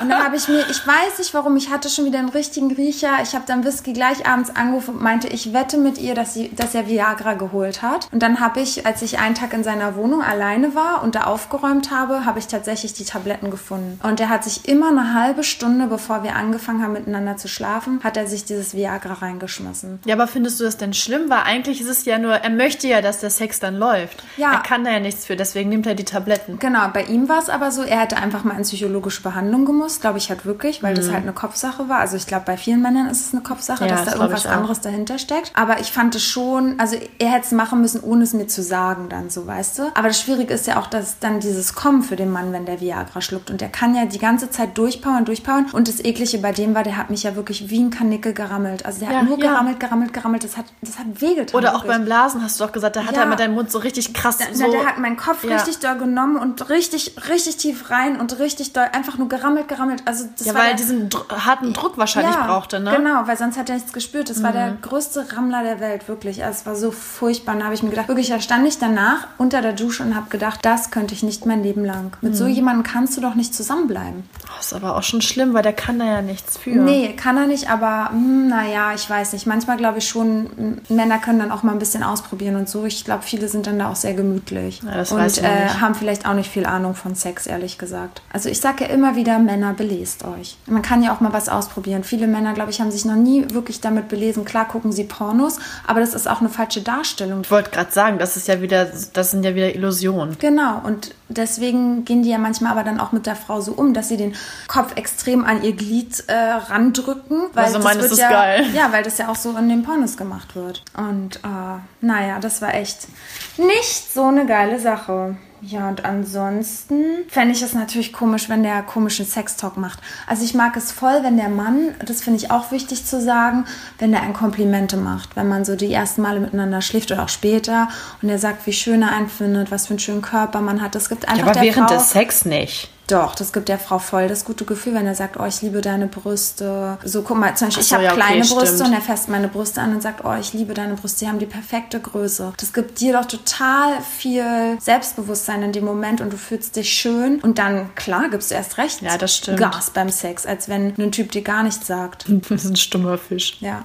Und dann habe ich mir, ich weiß nicht warum, ich hatte schon wieder einen richtigen Riecher. Ich habe dann Whisky gleich abends angerufen und meinte, ich wette mit ihr, dass, sie, dass er Viagra geholt hat. Und dann habe ich, als ich einen Tag in seiner Wohnung alleine war und da aufgeräumt habe, habe ich tatsächlich die Tabletten gefunden. Und er hat sich immer eine halbe Stunde, bevor wir angefangen haben miteinander zu schlafen, hat er sich dieses Viagra reingeschmissen. Ja, aber findest du das denn schlimm? Weil eigentlich ist es ja nur, er möchte ja, dass der Sex dann läuft. Ja. Er kann da ja nichts für, deswegen nimmt er die Tabletten. Genau, bei ihm war es aber so, er hätte einfach mal in psychologische Behandlung gemusst, glaube ich halt wirklich, weil das halt eine Kopfsache war. Also ich glaube, bei vielen Männern ist es eine Kopfsache, Ja, dass das da irgendwas anderes dahinter steckt. Aber ich fand es schon, also er hätte es machen müssen, ohne es mir zu sagen dann so, weißt du. Aber das Schwierige ist ja auch, dass dann dieses Kommen für den Mann, wenn der Viagra schluckt. Und der kann ja die ganze Zeit durchpowern, durchpowern. Und das Eklige bei dem war, der hat mich ja wirklich wie ein Kanickel gerammelt. Also der Ja, hat nur ja. gerammelt, gerammelt, gerammelt. Das hat, das hat wehgetan. Oder auch wirklich. beim Blasen hast du doch gesagt, da hat er mit deinem Mund so richtig krass Na, so... der hat meinen Kopf richtig doll genommen und richtig, richtig tief rein und richtig doll, einfach nur gerammelt, gerammelt. Also das Ja, war weil der, diesen Dr harten Druck wahrscheinlich brauchte, ne? Genau, weil sonst hat er nichts gespürt. Das war der größte Rammler der Welt, wirklich. Also es war so furchtbar. Und da habe ich mir gedacht, wirklich, da stand ich danach unter der Dusche und habe gedacht, das könnte ich nicht mein Leben lang. Mit so jemandem kannst du doch nicht zusammenbleiben. Ist aber auch schon schlimm, weil der kann da ja nichts für. Nee, kann er nicht, aber hm, naja, ich weiß nicht. Manchmal glaube ich schon, m, Männer können dann auch mal ein bisschen ausprobieren und so. Ich glaube, viele sind dann da auch sehr gemütlich. Ja, das und weiß man äh, nicht. haben vielleicht auch nicht viel Ahnung von Sex, ehrlich gesagt. Also ich sage ja immer wieder, Männer, belest euch. Man kann ja auch mal was ausprobieren. Viele Männer, glaube ich, haben sich noch nie wirklich damit belesen. Klar gucken sie Pornos, aber das ist auch eine falsche Darstellung. Ich wollte gerade sagen, das ist ja wieder, das sind ja wieder Illusionen. Genau, und deswegen gehen die ja manchmal aber dann auch mit der Frau so um, dass sie den Kopf extrem an ihr Glied äh, randrücken. Weil Also das wird ist ja, geil. Ja, weil das ja auch so in den Pornos gemacht wird. Und äh, naja, das war echt nicht so eine geile Sache. Ja, und ansonsten fände ich es natürlich komisch, wenn der komischen Sextalk macht. Also ich mag es voll, wenn der Mann, das finde ich auch wichtig zu sagen, wenn der ein Komplimente macht. Wenn man so die ersten Male miteinander schläft oder auch später und er sagt, wie schön er einen findet, was für einen schönen Körper man hat. Das gibt einfach Ja, aber der während Frau, des Sex nicht. Doch, das gibt der Frau voll das gute Gefühl, wenn er sagt, oh, ich liebe deine Brüste. So, guck mal, zum Beispiel, Ach ich so, habe ja, okay, kleine Brüste stimmt. und er fasst meine Brüste an und sagt, oh, ich liebe deine Brüste, die haben die perfekte Größe. Das gibt dir doch total viel Selbstbewusstsein in dem Moment und du fühlst dich schön. Und dann, klar, gibst du erst recht Ja, das stimmt. Gas beim Sex, als wenn ein Typ dir gar nichts sagt. Das ist ein stummer Fisch. Ja.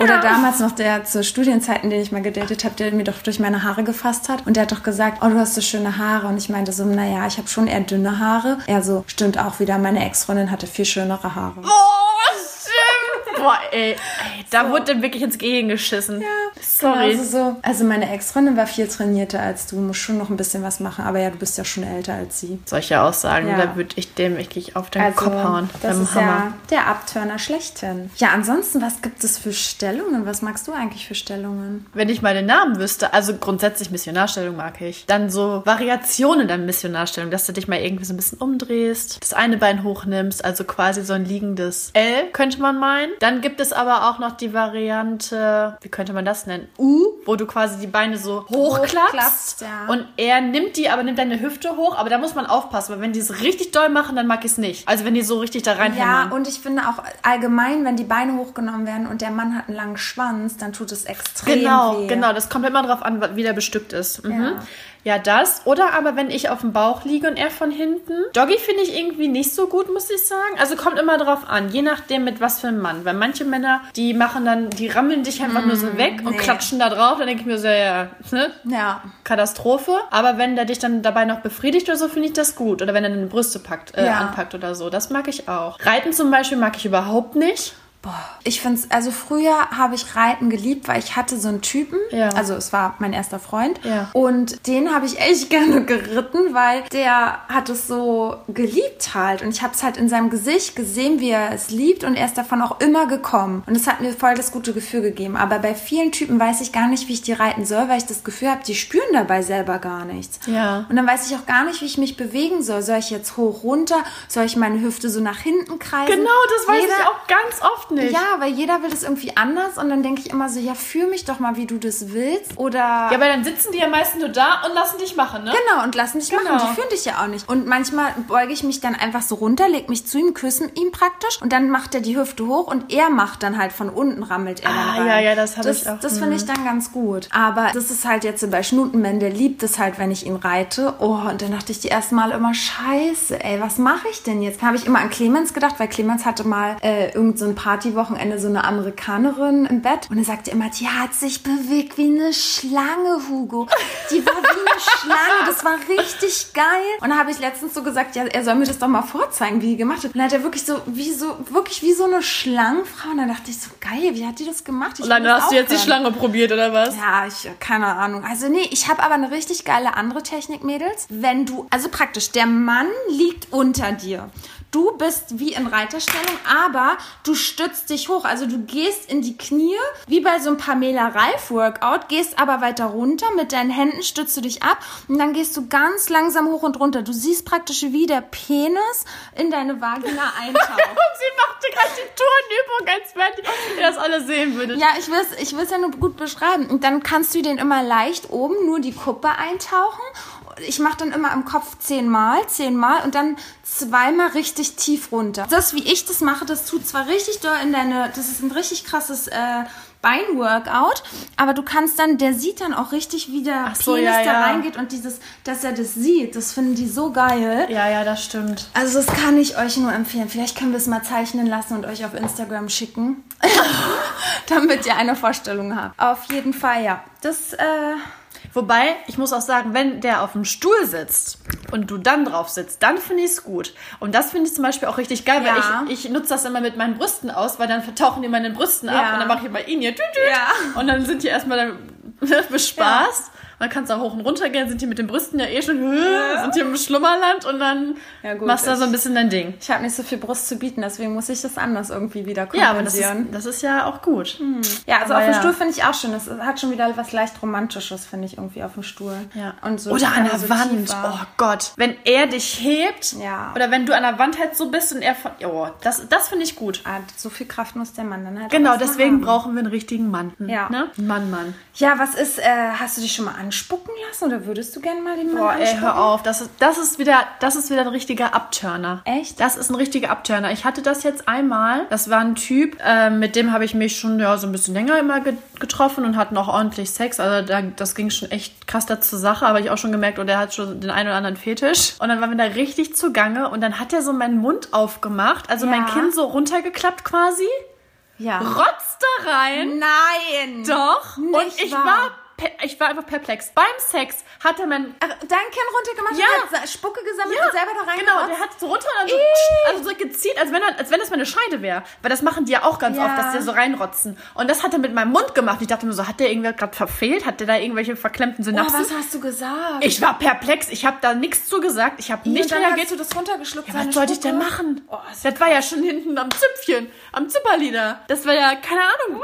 Oder damals noch der zur Studienzeiten, den ich mal gedatet habe, der mir doch durch meine Haare gefasst hat. Und der hat doch gesagt, oh, du hast so schöne Haare. Und ich meinte so, naja, ich habe schon eher dünne Haare. Er so, stimmt auch wieder, meine Ex-Freundin hatte viel schönere Haare. Oh. Boah, ey, ey da wurde dem wirklich ins Gehirn geschissen. Ja, sorry. Also, so, also meine Ex-Freundin war viel trainierter als du, musst schon noch ein bisschen was machen. Aber ja, du bist ja schon älter als sie. Solche Aussagen, Ja. da würde ich dem wirklich auf den Kopf hauen. das ist Hammer. ja der Abturner schlechthin. Ja, ansonsten, was gibt es für Stellungen? Was magst du eigentlich für Stellungen? Wenn ich mal den Namen wüsste, also grundsätzlich Missionarstellung mag ich. Dann so Variationen der Missionarstellung, dass du dich mal irgendwie so ein bisschen umdrehst, das eine Bein hochnimmst, also quasi so ein liegendes L, könnte man meinen. Dann gibt es aber auch noch die Variante, wie könnte man das nennen? U, wo du quasi die Beine so hochklappst. Hochklappst, ja. Und er nimmt die, aber nimmt deine Hüfte hoch, aber da muss man aufpassen, weil wenn die es richtig doll machen, dann mag ich es nicht. Also wenn die so richtig da Ja, reinhämmern. und ich finde auch allgemein, wenn die Beine hochgenommen werden und der Mann hat einen langen Schwanz, dann tut es extrem Genau, weh. genau. Das kommt immer drauf an, wie der bestückt ist. Mhm. Ja. Ja. das. Oder aber wenn ich auf dem Bauch liege und er von hinten. Doggy finde ich irgendwie nicht so gut, muss ich sagen. Also kommt immer drauf an, je nachdem mit was für einem Mann. Weil manche Männer, die machen dann, die rammeln dich einfach nur so weg und nee. klatschen da drauf. Dann denke ich mir so, ja, ne? Ja. Katastrophe. Aber wenn der dich dann dabei noch befriedigt oder so, finde ich das gut. Oder wenn er deine Brüste packt, äh, Ja. anpackt oder so. Das mag ich auch. Reiten zum Beispiel mag ich überhaupt nicht. Ich finde es, also früher habe ich Reiten geliebt, weil ich hatte so einen Typen. Ja. Also es war mein erster Freund. Ja. Und den habe ich echt gerne geritten, weil der hat es so geliebt halt. Und ich habe es halt in seinem Gesicht gesehen, wie er es liebt. Und er ist davon auch immer gekommen. Und es hat mir voll das gute Gefühl gegeben. Aber bei vielen Typen weiß ich gar nicht, wie ich die reiten soll, weil ich das Gefühl habe, die spüren dabei selber gar nichts. Ja. Und dann weiß ich auch gar nicht, wie ich mich bewegen soll. Soll ich jetzt hoch, runter? Soll ich meine Hüfte so nach hinten kreisen? Genau, das weiß Jeder- ich auch ganz oft nicht. ja, weil jeder will das irgendwie anders und dann denke ich immer so, ja, fühl mich doch mal, wie du das willst. Oder. Ja, aber dann sitzen die ja meistens nur da und lassen dich machen, ne? Genau, und lassen dich Genau. machen. Die fühlen dich ja auch nicht. Und manchmal beuge ich mich dann einfach so runter, leg mich zu ihm, küssen ihn praktisch und dann macht er die Hüfte hoch und er macht dann halt von unten, rammelt er dann Ah, rein. ja, ja, das hab das, ich auch. Das Mhm. finde ich dann ganz gut. Aber das ist halt jetzt so bei Schnutenmann, der liebt es halt, wenn ich ihn reite. Oh, und dann dachte ich die ersten Mal immer, scheiße, ey, was mache ich denn jetzt? Habe ich immer an Clemens gedacht, weil Clemens hatte mal äh, irgend so ein Partywochenende so eine Amerikanerin im Bett und er sagte immer, die hat sich bewegt wie eine Schlange, Hugo. Die war wie eine Schlange, das war richtig geil. Und da habe ich letztens so gesagt, ja, er soll mir das doch mal vorzeigen, wie die gemacht hat. Und dann hat er wirklich so, wie so, wirklich wie so eine Schlangenfrau. Und dann dachte ich so, geil, wie hat die das gemacht? Ich Und dann hast du jetzt die hören. Schlange probiert, oder was? Ja, ich, keine Ahnung. Also nee, ich habe aber eine richtig geile andere Technik, Mädels. Wenn du, also praktisch, der Mann liegt unter dir. Du bist wie in Reiterstellung, aber du stützt dich hoch. Also du gehst in die Knie, wie bei so einem Pamela Reif Workout, gehst aber weiter runter. Mit deinen Händen stützt du dich ab und dann gehst du ganz langsam hoch und runter. Du siehst praktisch, wie der Penis in deine Vagina eintaucht. Und sie machte gerade die Turnübung, als wenn ihr das alle sehen würdet. Ja, ich will es ich will's ja nur gut beschreiben. Und dann kannst du den immer leicht oben nur die Kuppe eintauchen ich mache dann immer im Kopf zehnmal, zehnmal und dann zweimal richtig tief runter. Das, wie ich das mache, das tut zwar richtig doll in deine, das ist ein richtig krasses äh, Beinworkout, aber du kannst dann, der sieht dann auch richtig, wie der so, Penis ja, da ja. reingeht und dieses, dass er das sieht, das finden die so geil. Ja, ja, das stimmt. Also das kann ich euch nur empfehlen. Vielleicht können wir es mal zeichnen lassen und euch auf Instagram schicken, damit ihr eine Vorstellung habt. Auf jeden Fall, ja. Das, äh, Wobei, ich muss auch sagen, wenn der auf dem Stuhl sitzt und du dann drauf sitzt, dann finde ich es gut. Und das finde ich zum Beispiel auch richtig geil, Ja. weil ich, ich nutze das immer mit meinen Brüsten aus, weil dann vertauchen die meine Brüsten ab Ja. und dann mache ich immer ihn hier tüt, tüt, Ja. und dann sind die erstmal dann bespaßt. Man kann es auch hoch und runter gehen, sind die mit den Brüsten ja eh schon, sind die im Schlummerland und dann Ja, gut, machst du da so ein bisschen dein Ding. ich habe nicht so viel Brust zu bieten, deswegen muss ich das anders irgendwie wieder Ja, aber das ist, kompensieren. das ist ja auch gut. Ja, also Aber auf dem ja. Stuhl finde ich auch schön. Das hat schon wieder was leicht Romantisches, finde ich, irgendwie auf dem Stuhl. Ja. Und so oder an der so Wand. tiefer. Oh Gott. Wenn er dich hebt. Ja. Oder wenn du an der Wand halt so bist und er von. Oh, das, das finde ich gut. Ah, so viel Kraft muss der Mann dann halt Genau, deswegen haben. brauchen wir einen richtigen Mann. Ja. Ne? Mann, Mann. Ja, was ist, äh, hast du dich schon mal anspucken lassen oder würdest du gerne mal den Mann Boah, ey, anspucken? hör auf. Das ist, das ist wieder, das ist wieder ein richtiger Abturner. Echt? Das ist ein richtiger Abturner. Ich hatte das jetzt einmal. Das war ein Typ, äh, mit dem habe ich mich schon ja, so ein bisschen länger immer ge getroffen und hatten auch ordentlich Sex. Also da, das ging schon echt krass da zur Sache. Aber ich auch schon gemerkt, oh, der hat schon den einen oder anderen Fetisch. Und dann waren wir da richtig zugange und dann hat er so meinen Mund aufgemacht. Also mein Ja. Kinn so runtergeklappt quasi. Ja. Rotzt da rein. Nein! Doch. und Nicht ich wahr. war, ich war einfach perplex. Beim Sex hat er mein Ach, dein Kinn runtergemacht Ja. und hat Spucke gesammelt und selber da rein Genau, der hat so runter und dann so, also so gezielt, als wenn, er, als wenn das meine Scheide wäre. Weil das machen die ja auch ganz Ja. oft, dass die so reinrotzen. Und das hat er mit meinem Mund gemacht. Ich dachte mir so, hat der irgendwer gerade verfehlt? Hat der da irgendwelche verklemmten Oh, Synapsen? was hast du gesagt? ich war perplex. Ich habe da nichts zu gesagt. Ich habe nicht und dann reagiert. hast du das runtergeschluckt. Ja, was sollte ich denn machen? Oh, ja das war ja schon hinten am Züpfchen, am Zipperlieder. Das war ja, keine Ahnung.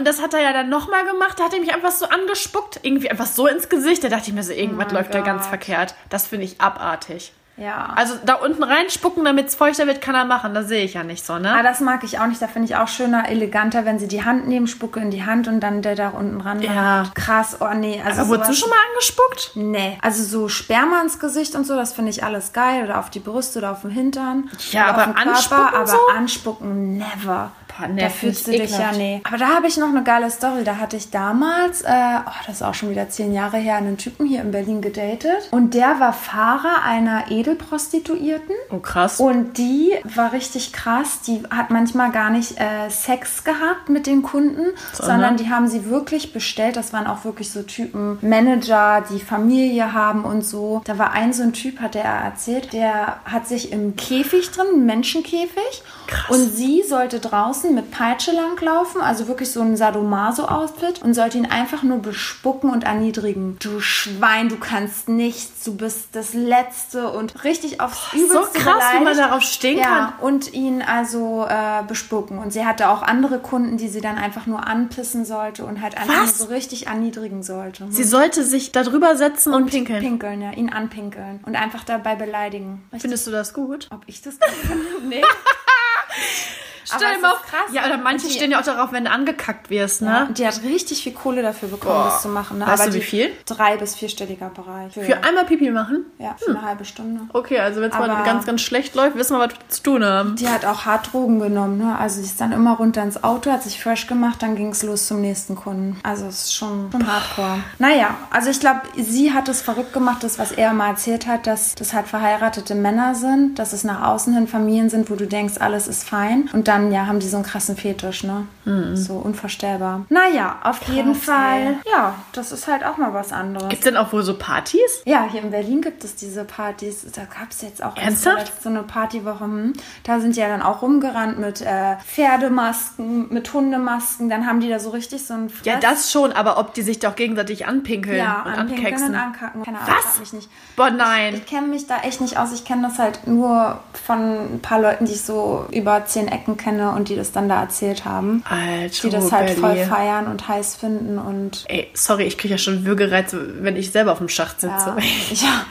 Und das hat er ja dann nochmal gemacht. Da hat er mich einfach so angespuckt. Irgendwie einfach so ins Gesicht. Da dachte ich mir so, irgendwas Oh läuft da ganz verkehrt. Das finde ich abartig. Ja. Also da unten reinspucken, damit es feuchter wird, kann er machen. Das sehe ich ja nicht so, Ah, ne? das mag ich auch nicht. Da finde ich auch schöner, eleganter, wenn sie die Hand nehmen, Spucke in die Hand und dann der da unten ran. Ja. macht. Krass, oh nee. Also Aber wurdest du schon mal angespuckt? Nee. Also so Sperma ins Gesicht und so, das finde ich alles geil. Oder auf die Brüste oder auf den Hintern. Ja, aber auf den Körper, anspucken Aber so? anspucken, never. Boah, nee, da fühlst du ich dich ja, nee. Aber da habe ich noch eine geile Story. Da hatte ich damals, äh, oh, das ist auch schon wieder zehn Jahre her, einen Typen hier in Berlin gedatet. Und der war Fahrer einer Edelprostituierten. Oh, krass. Und die war richtig krass. Die hat manchmal gar nicht äh, Sex gehabt mit den Kunden, sondern die haben sie wirklich bestellt. Das waren auch wirklich so Typen Manager, die Familie haben und so. Da war ein so ein Typ, hat er erzählt, der hat sich im Käfig drin, Menschenkäfig. Krass. Und sie sollte draußen mit Peitsche langlaufen, also wirklich so ein Sadomaso-Outfit und sollte ihn einfach nur bespucken und erniedrigen. Du Schwein, du kannst nichts, du bist das Letzte und richtig aufs Übelste so krass, wie man beleidigt. darauf stehen ja, kann. und ihn also äh, bespucken. Und sie hatte auch andere Kunden, die sie dann einfach nur anpissen sollte und halt einfach so richtig erniedrigen sollte. Sie sollte sich da drüber setzen und, pinkeln. Pinkeln, ja, ihn anpinkeln und einfach dabei beleidigen. Richtig, Findest du das gut? ob ich das gut finde? nee. Stell dir mal auf. krass. Ja, oder manche die- stehen ja auch darauf, wenn du angekackt wirst, Ja, ne? und die hat richtig viel Kohle dafür bekommen, Boah. das zu machen. Ne? Weißt Aber du, wie viel? Drei- bis vierstelliger Bereich. Für einmal Pipi machen? ja, für eine halbe Stunde. Okay, also wenn es mal ganz, ganz schlecht läuft, wissen wir, was wir zu tun haben. Die hat auch hart Drogen genommen, ne? Also sie ist dann immer runter ins Auto, hat sich fresh gemacht, dann ging es los zum nächsten Kunden. Also es ist schon, schon hardcore. Naja, also ich glaube, sie hat es verrückt gemacht, das, was er mal erzählt hat, dass das halt verheiratete Männer sind, dass es nach außen hin Familien sind, wo du denkst, alles ist fein. Und dann, ja, haben die so einen krassen Fetisch, ne? So unvorstellbar. Naja, auf jeden Fall. Ja, das ist halt auch mal was anderes. Gibt's denn auch wohl so Partys? Ja, hier in Berlin gibt es diese Partys. Da gab es jetzt auch Ernsthaft? so eine Partywoche. Hm. Da sind die ja dann auch rumgerannt mit äh, Pferdemasken, mit Hundemasken. Dann haben die da so richtig so ein Fress Ja, das schon, aber ob die sich doch gegenseitig anpinkeln ja, und anpinkeln ankeksen. und ankacken. Keine Ahnung, Was? mich nicht. Boah, nein. Ich kenne mich da echt nicht aus. Ich kenne das halt nur von ein paar Leuten, die ich so über zehn Ecken kenne und die das dann da erzählt haben. Alter, Die das halt voll feiern und heiß finden und Ey, sorry, ich kriege ja schon Würgereiz, wenn ich selber auf dem Schacht sitze. Ja, ja.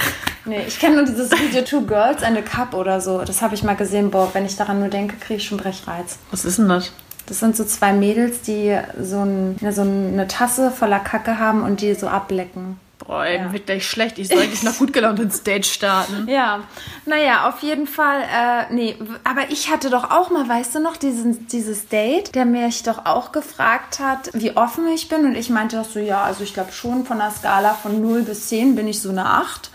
Nee, ich kenne nur dieses Video Two Girls and a Cup oder so. Das habe ich mal gesehen. Boah, wenn ich daran nur denke, kriege ich schon Brechreiz. Was ist denn das? Das sind so zwei Mädels, die so, ein, so eine Tasse voller Kacke haben und die so ablecken. Oh, ey, mir wird gleich schlecht. Ich soll eigentlich noch gut gelaunt ins Date starten. Ja, naja, auf jeden Fall, äh, nee, aber ich hatte doch auch mal, weißt du noch, diesen, dieses Date, der mich doch auch gefragt hat, wie offen ich bin und ich meinte doch so, ja, also ich glaube schon von der Skala von 0 bis 10 bin ich so eine 8.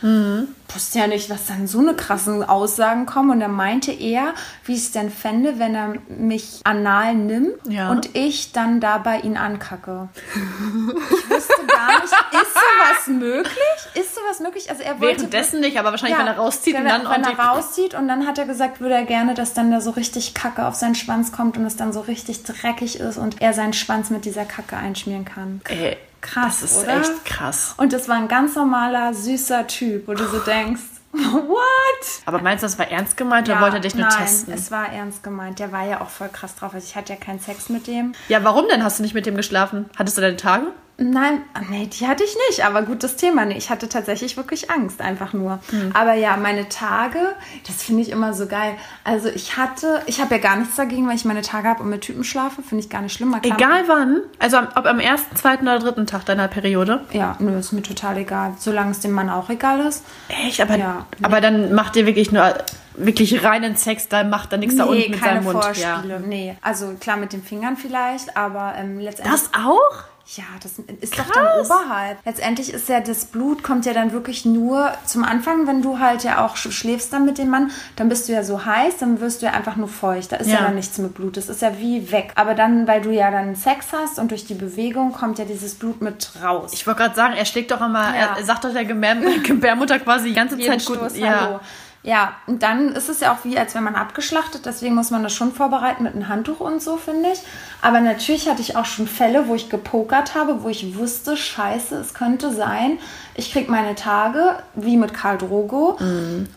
Wusste ja nicht, was dann so eine krassen Aussagen kommen und dann meinte er, wie ich es denn fände, wenn er mich anal nimmt Ja. und ich dann dabei ihn ankacke. Ich wusste gar nicht, ist sowas möglich? Ist sowas möglich? Also er wollte Währenddessen nicht, aber wahrscheinlich, wenn er rauszieht wenn und dann er, wenn er rauszieht und dann hat er gesagt, würde er gerne, dass dann da so richtig Kacke auf seinen Schwanz kommt und es dann so richtig dreckig ist und er seinen Schwanz mit dieser Kacke einschmieren kann. Ey, Krass, das ist oder? echt krass. Und das war ein ganz normaler, süßer Typ, wo du so denkst, what? Aber meinst du, das war ernst gemeint oder wollte er dich nur nein, testen? es war ernst gemeint. Der war ja auch voll krass drauf. Also ich hatte ja keinen Sex mit dem. Ja, warum denn hast du nicht mit dem geschlafen? Hattest du deine Tage? Nein, nee, die hatte ich nicht, aber gutes Thema. Nee, ich hatte tatsächlich wirklich Angst, einfach nur. Hm. Aber ja, meine Tage, das finde ich immer so geil. Also ich hatte, ich habe ja gar nichts dagegen, weil ich meine Tage habe und mit Typen schlafe, finde ich gar nicht schlimm. Egal wann. Also ob am ersten, zweiten oder dritten Tag deiner Periode. Ja, nö, ist mir total egal. Solange es dem Mann auch egal ist. Echt? Aber, Ja. aber dann macht ihr wirklich nur wirklich reinen Sex, da macht er nichts da unten mit keine seinem Mund. Vorspiele. Nee, also klar mit den Fingern vielleicht, aber ähm, letztendlich... Das auch? Ja, das ist doch dann Krass. oberhalb. Letztendlich ist ja das Blut kommt ja dann wirklich nur zum Anfang, wenn du halt ja auch sch- schläfst dann mit dem Mann, dann bist du ja so heiß, dann wirst du ja einfach nur feucht. Da ist ja, Ja. dann nichts mit Blut. Das ist ja wie weg. Aber dann, weil du ja dann Sex hast und durch die Bewegung kommt ja dieses Blut mit raus. Ich wollte gerade sagen, er schlägt doch immer, Ja. er, sagt doch der Gebär, Gebärmutter quasi die ganze jeden Zeit gut. Stoß, ja. hallo. Ja, und dann ist es ja auch wie, als wenn man abgeschlachtet. Deswegen muss man das schon vorbereiten mit einem Handtuch und so, finde ich. Aber natürlich hatte ich auch schon Fälle, wo ich gepokert habe, wo ich wusste, scheiße, es könnte sein, ich krieg meine Tage, wie mit Karl Drogo.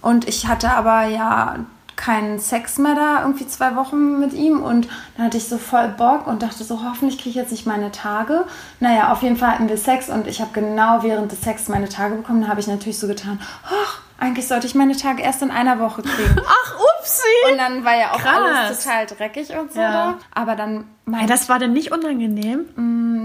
Und ich hatte aber ja keinen Sex mehr da, irgendwie zwei Wochen mit ihm und dann hatte ich so voll Bock und dachte so, hoffentlich kriege ich jetzt nicht meine Tage. Naja, auf jeden Fall hatten wir Sex und ich habe genau während des Sex meine Tage bekommen. Da habe ich natürlich so getan, ach, eigentlich sollte ich meine Tage erst in einer Woche kriegen. Ach, upsi! Und dann war ja auch Krass. alles total dreckig und so Ja. da. Aber dann Ey, meinte das war denn nicht unangenehm?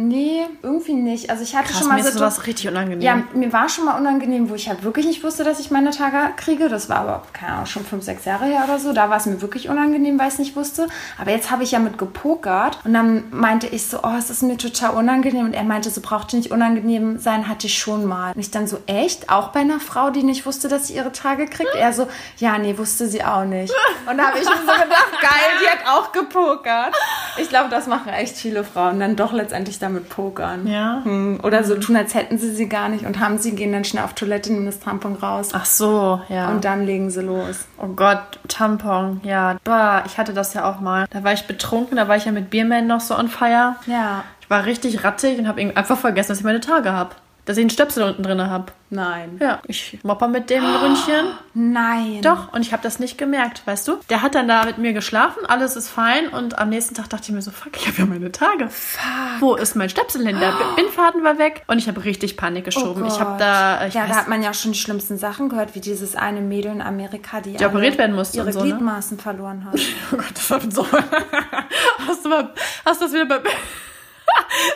nee, irgendwie nicht. Also ich hatte Krass, schon mal mir Situ- sowas richtig unangenehm. ja, mir war schon mal unangenehm, wo ich halt wirklich nicht wusste, dass ich meine Tage kriege. Das war aber, keine Ahnung, schon fünf, sechs Jahre her oder so. Da war es mir wirklich unangenehm, weil ich es nicht wusste. Aber jetzt habe ich ja mit gepokert. Und dann meinte ich so, oh, es ist mir total unangenehm. Und er meinte, so brauchte nicht unangenehm sein, hatte ich schon mal. Und ich dann so, echt? Auch bei einer Frau, die nicht wusste, dass sie ihre Tage kriegt? Er so, ja, nee, wusste sie auch nicht. Und da habe ich mir so gedacht, geil, die hat auch gepokert. Ich glaube, das machen echt viele Frauen. Dann doch letztendlich damit pokern. Ja. Hm, Oder so tun, als hätten sie sie gar nicht und haben sie, gehen dann schnell auf Toilette, nehmen das Tampon raus Ach so, ja. und dann legen sie los. Oh Gott, Tampon, ja. Bah, ich hatte das ja auch mal. Da war ich betrunken, da war ich ja mit Bierman noch so on fire. Ja. Ich war richtig rattig und habe einfach vergessen, dass ich meine Tage habe. Dass ich einen Stöpsel unten drin habe. Nein. Ja, ich mopper mit dem Ründchen. Nein. Doch, und ich habe das nicht gemerkt, weißt du? Der hat dann da mit mir geschlafen, alles ist fein und am nächsten Tag dachte ich mir so, fuck, ich habe ja meine Tage. Fuck. Wo ist mein Stöpsel hin? Der Bindfaden war weg und ich habe richtig Panik geschoben. ich habe Oh da, ich ja, weiß, da hat man ja schon die schlimmsten Sachen gehört, wie dieses eine Mädel in Amerika, die, Die operiert werden musste ihre und so, ne? Gliedmaßen verloren hat. Oh Gott, das war so. hast du mal, hast du das wieder bei,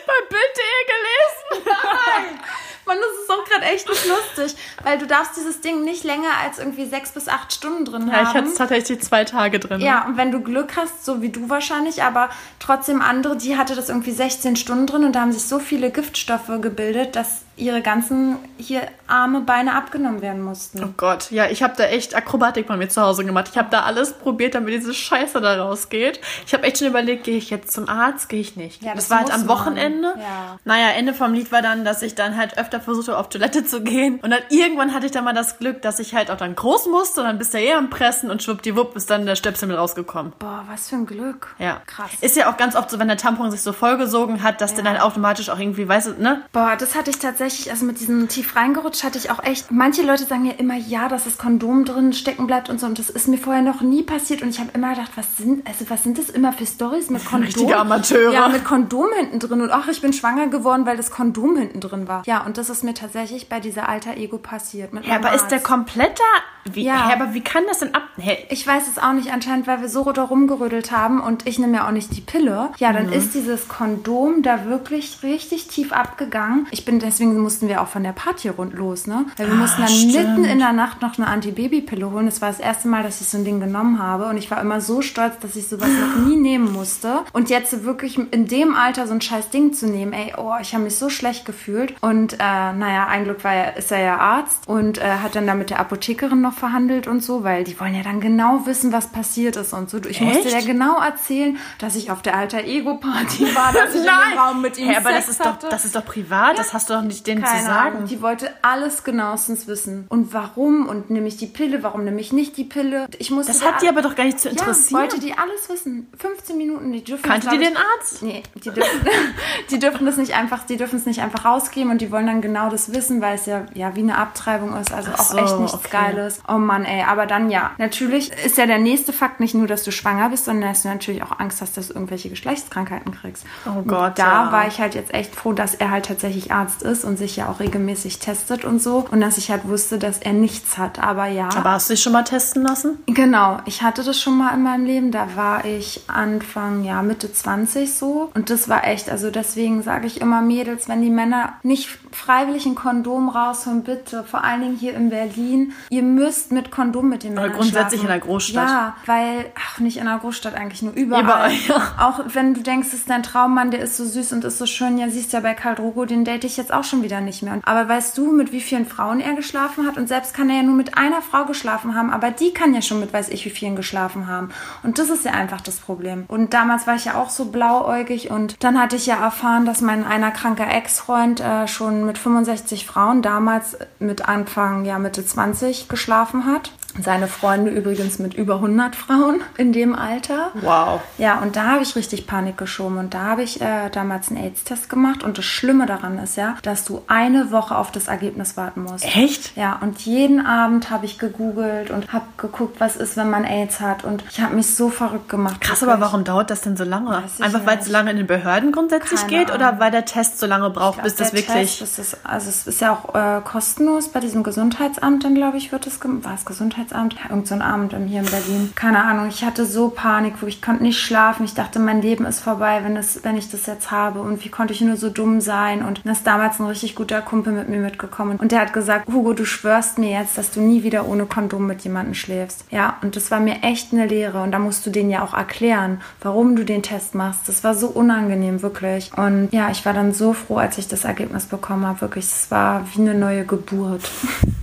bei Bild.de gelesen? Nein! Mann, das ist auch gerade echt nicht lustig, weil du darfst dieses Ding nicht länger als irgendwie sechs bis acht Stunden drin Ja, ich haben. hatte es tatsächlich zwei Tage drin. Ja, und wenn du Glück hast, so wie du wahrscheinlich, aber trotzdem andere, die hatte das irgendwie 16 Stunden drin und da haben sich so viele Giftstoffe gebildet, dass ihre ganzen hier Arme, Beine abgenommen werden mussten. Oh Gott, ja, ich habe da echt Akrobatik bei mir zu Hause gemacht. Ich habe da alles probiert, damit diese Scheiße da rausgeht. Ich habe echt schon überlegt, gehe ich jetzt zum Arzt, gehe ich nicht. Ja, das, das war halt am man. Wochenende. Ja. Naja, Ende vom Lied war dann, dass ich dann halt öfter versucht habe, auf Toilette zu gehen. Und dann irgendwann hatte ich dann mal das Glück, dass ich halt auch dann groß musste und dann bist du ja eh am Pressen und schwuppdiwupp ist dann der Stöpsel mit rausgekommen. Boah, was für ein Glück. Ja. Krass. Ist ja auch ganz oft so, wenn der Tampon sich so vollgesogen hat, dass der dann automatisch auch irgendwie, weißt du, ne? Boah, das hatte ich tatsächlich, also mit diesem tief reingerutscht hatte ich auch echt. Manche Leute sagen ja immer, ja, dass das Kondom drin stecken bleibt und so. Und das ist mir vorher noch nie passiert. Und ich habe immer gedacht, was sind, also was sind das immer für Stories mit Kondom? Richtige Amateure. Ja, mit Kondom hinten drin. Und ach, ich bin schwanger geworden, weil das Kondom hinten drin war. Ja, und das ist mir tatsächlich bei dieser alter Ego passiert. Ja, aber ist der Arzt. kompletter? Wie, Ja. aber wie kann das denn ab? Hä, Ich weiß es auch nicht, anscheinend, weil wir so da rumgerödelt haben und ich nehme ja auch nicht die Pille. Ja, Mhm. dann ist dieses Kondom da wirklich richtig tief abgegangen. Ich bin deswegen mussten wir auch von der Party rund los, ne? Weil wir Ah, mussten dann stimmt. mitten in der Nacht noch eine Antibabypille holen. Das war das erste Mal, dass ich so ein Ding genommen habe. Und ich war immer so stolz, dass ich sowas noch nie nehmen musste. Und jetzt wirklich in dem Alter so ein scheiß Ding zu nehmen, ey, oh, ich habe mich so schlecht gefühlt. Und äh, naja, ein Glück war er, ist er ja Arzt und äh, hat dann da mit der Apothekerin noch verhandelt und so, weil die wollen ja dann genau wissen, was passiert ist und so. Ich musste Echt? der genau erzählen, dass ich auf der Alter Ego-Party war, dass ich in dem Raum mit ihm Hä, aber Sex das ist, doch, hatte. das ist doch privat, das hast du doch nicht denen zu Keine sagen. Ahnung. Die wollte alles genauestens wissen. Und warum und nehme ich die Pille, warum nehme ich nicht die Pille. Ich musste Das da hat die aber doch gar nicht zu ja, interessieren. wollte die alles wissen. 15 Minuten, die dürfen Kannte die den Arzt? Nee, die dürfen, die dürfen das nicht einfach, die dürfen es nicht einfach rausgeben und die wollen dann genau das wissen, weil es ja, ja wie eine Abtreibung ist, also Ach auch so, echt nichts okay. Geiles. Oh Mann, ey, aber dann ja. Natürlich ist ja der nächste Fakt nicht nur, dass du schwanger bist, sondern dass du natürlich auch Angst hast, dass du irgendwelche Geschlechtskrankheiten kriegst. Oh Und Gott, Da ja. war ich halt jetzt echt froh, dass er halt tatsächlich Arzt ist und sich ja auch regelmäßig testet und so und dass ich halt wusste, dass er nichts hat. Aber ja. Aber hast du dich schon mal testen lassen? Genau, ich hatte das schon mal in meinem Leben. Da war ich Anfang, ja, Mitte 20 so. Und das war echt, also deswegen sage ich immer Mädels, wenn die Männer nicht freiwillig ein Kondom rausholen, bitte, vor allen Dingen hier in Berlin, ihr müsst mit Kondom mit den Männern grundsätzlich schlafen. in der Großstadt. Ja, weil, ach, nicht in der Großstadt eigentlich, nur überall. Überall, ja. Auch wenn du denkst, es ist dein Traummann, der ist so süß und ist so schön, ja, siehst ja bei Karl Drogo, den date ich jetzt auch schon wieder nicht mehr. Aber weißt du, mit wie vielen Frauen er geschlafen hat? Und selbst kann er ja nur mit einer Frau geschlafen haben, aber die kann ja schon mit weiß ich wie vielen geschlafen haben. Und das ist ja einfach das Problem. Und damals war ich ja auch so blauäugig und dann hatte ich ja erfahren, dass mein einer kranker Ex-Freund äh, schon mit 65 Frauen, damals mit Anfang, ja, Mitte 20 geschlafen hat. Seine Freunde übrigens mit über 100 Frauen in dem Alter. Wow. Ja, und da habe ich richtig Panik geschoben. Und da habe ich äh, damals einen AIDS-Test gemacht. Und das Schlimme daran ist ja, dass du eine Woche auf das Ergebnis warten musst. Echt? Ja, und jeden Abend habe ich gegoogelt und habe geguckt, was ist, wenn man AIDS hat. Und ich habe mich so verrückt gemacht. Krass, wirklich. aber warum dauert das denn so lange? Einfach weil es so lange in den Behörden grundsätzlich Keine geht oder Ahnung. weil der Test so lange braucht, bis das wirklich. Test, das ist, also es ist ja auch äh, kostenlos bei diesem Gesundheitsamt, dann glaube ich, wird es gemacht. War es Gesundheitsamt? Ja, irgend so ein ähm, hier in Berlin. Keine Ahnung, ich hatte so Panik, wo ich konnte nicht schlafen. Ich dachte, mein Leben ist vorbei, wenn, es, wenn ich das jetzt habe. Und wie konnte ich nur so dumm sein? Und da ist damals ein richtig guter Kumpel mit mir mitgekommen. Und der hat gesagt, Hugo, du schwörst mir jetzt, dass du nie wieder ohne Kondom mit jemandem schläfst. Ja, und das war mir echt eine Lehre. Und da musst du denen ja auch erklären, warum du den Test machst. Das war so unangenehm, wirklich. Und ja, ich war dann so froh, als ich das Ergebnis bekommen habe. Wirklich, es war wie eine neue Geburt.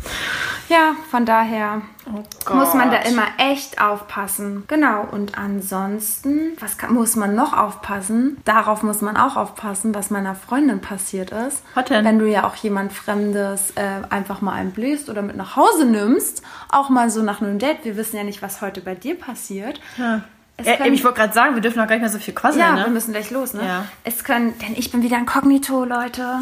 ja, von daher muss man da immer echt aufpassen. Genau. Und ansonsten, was kann, muss man noch aufpassen? Darauf muss man auch aufpassen, was meiner Freundin passiert ist. Was denn? Wenn du ja auch jemand Fremdes äh, einfach mal einbläst oder mit nach Hause nimmst, auch mal so nach einem Date. Wir wissen ja nicht, was heute bei dir passiert. Ja. Ja, können- ich wollte gerade sagen, wir dürfen auch gar nicht mehr so viel quasseln, ja, ne? wir müssen gleich los, ne? Ja. Es können, denn ich bin wieder inkognito, Leute.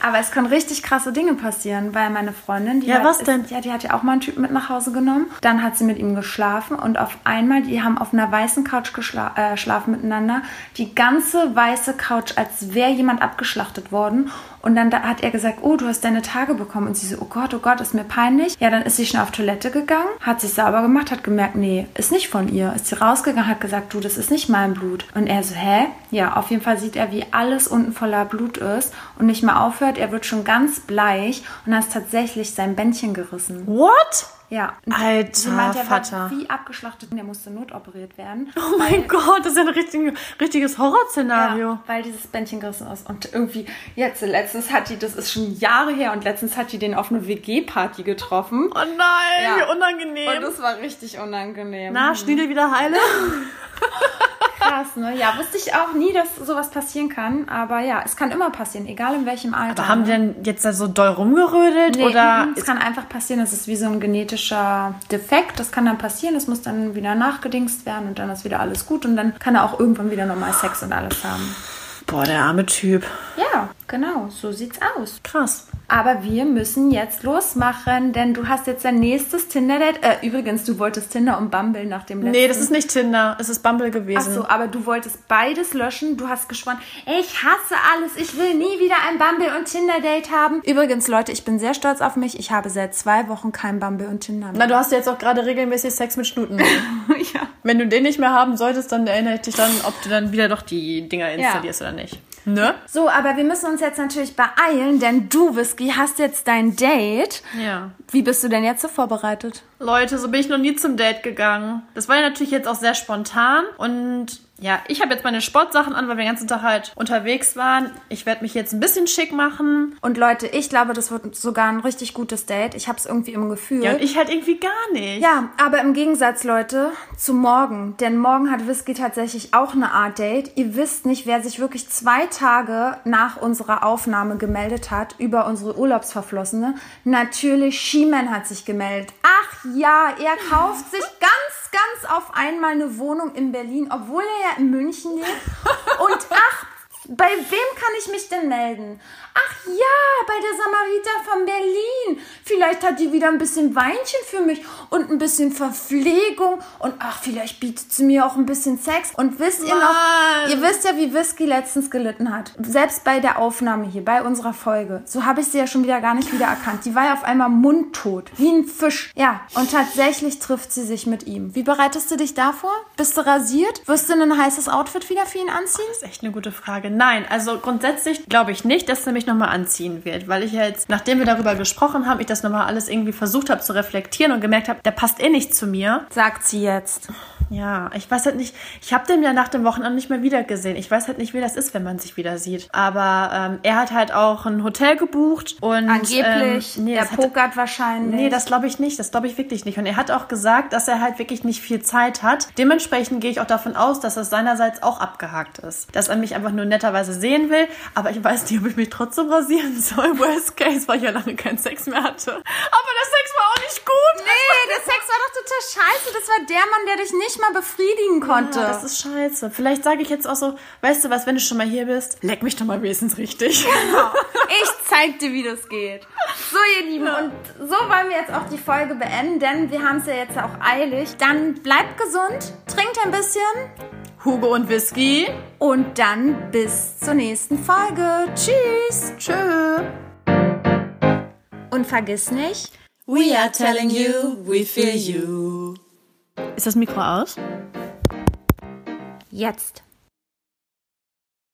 Aber es können richtig krasse Dinge passieren, weil meine Freundin, die Ja, hat, was ist, denn? Ja, die hat ja auch mal einen Typen mit nach Hause genommen. Dann hat sie mit ihm geschlafen und auf einmal, die haben auf einer weißen Couch geschla äh, geschlafen miteinander. Die ganze weiße Couch, als wäre jemand abgeschlachtet worden. Und dann da hat er gesagt, oh, du hast deine Tage bekommen. Und sie so, oh Gott, oh Gott, ist mir peinlich. Ja, dann ist sie schnell auf Toilette gegangen, hat sich sauber gemacht, hat gemerkt, nee, ist nicht von ihr. Ist sie rausgegangen, hat gesagt, du, das ist nicht mein Blut. Und er so, hä? Ja, auf jeden Fall sieht er, wie alles unten voller Blut ist und nicht mehr aufhört. Er wird schon ganz bleich und ist tatsächlich sein Bändchen gerissen. What? Ja. Alter Sie meint, er war Vater. wie abgeschlachtet und er musste notoperiert werden. Oh mein Gott, das ist ja ein richtig, richtiges Horrorszenario. Ja, weil dieses Bändchen gerissen ist. Und irgendwie, jetzt, letztens hat die, das ist schon Jahre her, und letztens hat die den auf eine WG-Party getroffen. Oh nein, Ja. wie unangenehm. Und das war richtig unangenehm. Na, Schniedel wieder heile? krass, ne? Ja, wusste ich auch nie, dass sowas passieren kann. Aber ja, es kann immer passieren, egal in welchem Alter. Aber haben die ne? denn jetzt da so doll rumgerödelt? Nee, oder mhm, es kann einfach passieren, das ist wie so ein genetischer Defekt. Das kann dann passieren, das muss dann wieder nachgedingst werden und dann ist wieder alles gut und dann kann er auch irgendwann wieder normal Sex und alles haben. Boah, der arme Typ. Ja, genau, so sieht's aus. Krass. Aber wir müssen jetzt losmachen, denn du hast jetzt dein nächstes Tinder-Date. Äh, übrigens, du wolltest Tinder und Bumble nach dem letzten. Nee, das ist nicht Tinder, es ist Bumble Ach gewesen. so, aber du wolltest beides löschen. Du hast geschworen, ich hasse alles. Ich will nie wieder ein Bumble- und Tinder-Date haben. Übrigens, Leute, ich bin sehr stolz auf mich. Ich habe seit zwei Wochen kein Bumble und Tinder mehr. Na, du hast ja jetzt auch gerade regelmäßig Sex mit Schnuten. ja. Wenn du den nicht mehr haben solltest, dann erinnere ich dich dann, ob du dann wieder doch die Dinger installierst oder nicht. Ne? So, aber wir müssen uns jetzt natürlich beeilen, denn du, Whisky, hast jetzt dein Date. Ja. Wie bist du denn jetzt so vorbereitet? Leute, so bin ich noch nie zum Date gegangen. Das war ja natürlich jetzt auch sehr spontan und ja, ich habe jetzt meine Sportsachen an, weil wir den ganzen Tag halt unterwegs waren. Ich werde mich jetzt ein bisschen schick machen. Und Leute, ich glaube, das wird sogar ein richtig gutes Date. Ich habe es irgendwie im Gefühl. Ja, und ich halt irgendwie gar nicht. Ja, aber im Gegensatz, Leute, zu morgen. Denn morgen hat Whisky tatsächlich auch eine Art Date. Ihr wisst nicht, wer sich wirklich zwei Tage nach unserer Aufnahme gemeldet hat über unsere Urlaubsverflossene. Natürlich, She-Man hat sich gemeldet. Ach ja, er kauft sich ganz, ganz auf einmal eine Wohnung in Berlin, obwohl er ja in München lebt. Und ach, bei wem kann ich mich denn melden? Ach ja, bei der Samariter von Berlin. Vielleicht hat die wieder ein bisschen Weinchen für mich und ein bisschen Verpflegung und ach, vielleicht bietet sie mir auch ein bisschen Sex. Und wisst ihr noch, ihr wisst ja, wie Whisky letztens gelitten hat. Selbst bei der Aufnahme hier, bei unserer Folge. So habe ich sie ja schon wieder gar nicht wiedererkannt. Die war ja auf einmal mundtot, wie ein Fisch. Ja, und tatsächlich trifft sie sich mit ihm. Wie bereitest du dich davor? Bist du rasiert? Wirst du ein heißes Outfit wieder für ihn anziehen? Das ist echt eine gute Frage. Nein, also grundsätzlich glaube ich nicht, dass er mich nochmal anziehen wird, weil ich ja jetzt, nachdem wir darüber gesprochen haben, ich das nochmal alles irgendwie versucht habe zu reflektieren und gemerkt habe, der passt eh nicht zu mir. Sagt sie jetzt. Ja, ich weiß halt nicht, ich habe den ja nach dem Wochenende nicht mehr wiedergesehen. Ich weiß halt nicht, wie das ist, wenn man sich wieder sieht. Aber ähm, er hat halt auch ein Hotel gebucht und Angeblich. ähm, nee, er das hat, pokert wahrscheinlich. Nee, das glaube ich nicht. Das glaube ich wirklich nicht. Und er hat auch gesagt, dass er halt wirklich nicht viel Zeit hat. Dementsprechend gehe ich auch davon aus, dass das seinerseits auch abgehakt ist. Dass er mich einfach nur netterweise sehen will. Aber ich weiß nicht, ob ich mich trotzdem rasieren soll. Worst case, weil ich ja lange keinen Sex mehr hatte. Aber der Sex war auch nicht gut. Nee, der Sex war doch total scheiße. Das war der Mann, der dich nicht mal befriedigen konnte. Ja, das ist scheiße. Vielleicht sage ich jetzt auch so, weißt du was, wenn du schon mal hier bist, leck mich doch mal wenigstens richtig. Genau. Ich zeig dir, wie das geht. So, ihr Lieben, und so wollen wir jetzt auch die Folge beenden, denn wir haben es ja jetzt auch eilig. Dann bleibt gesund, trinkt ein bisschen Hugo und Whisky. und dann bis zur nächsten Folge. Tschüss. Tschö. Und vergiss nicht, We are telling you, we feel you. Ist das Mikro aus? jetzt.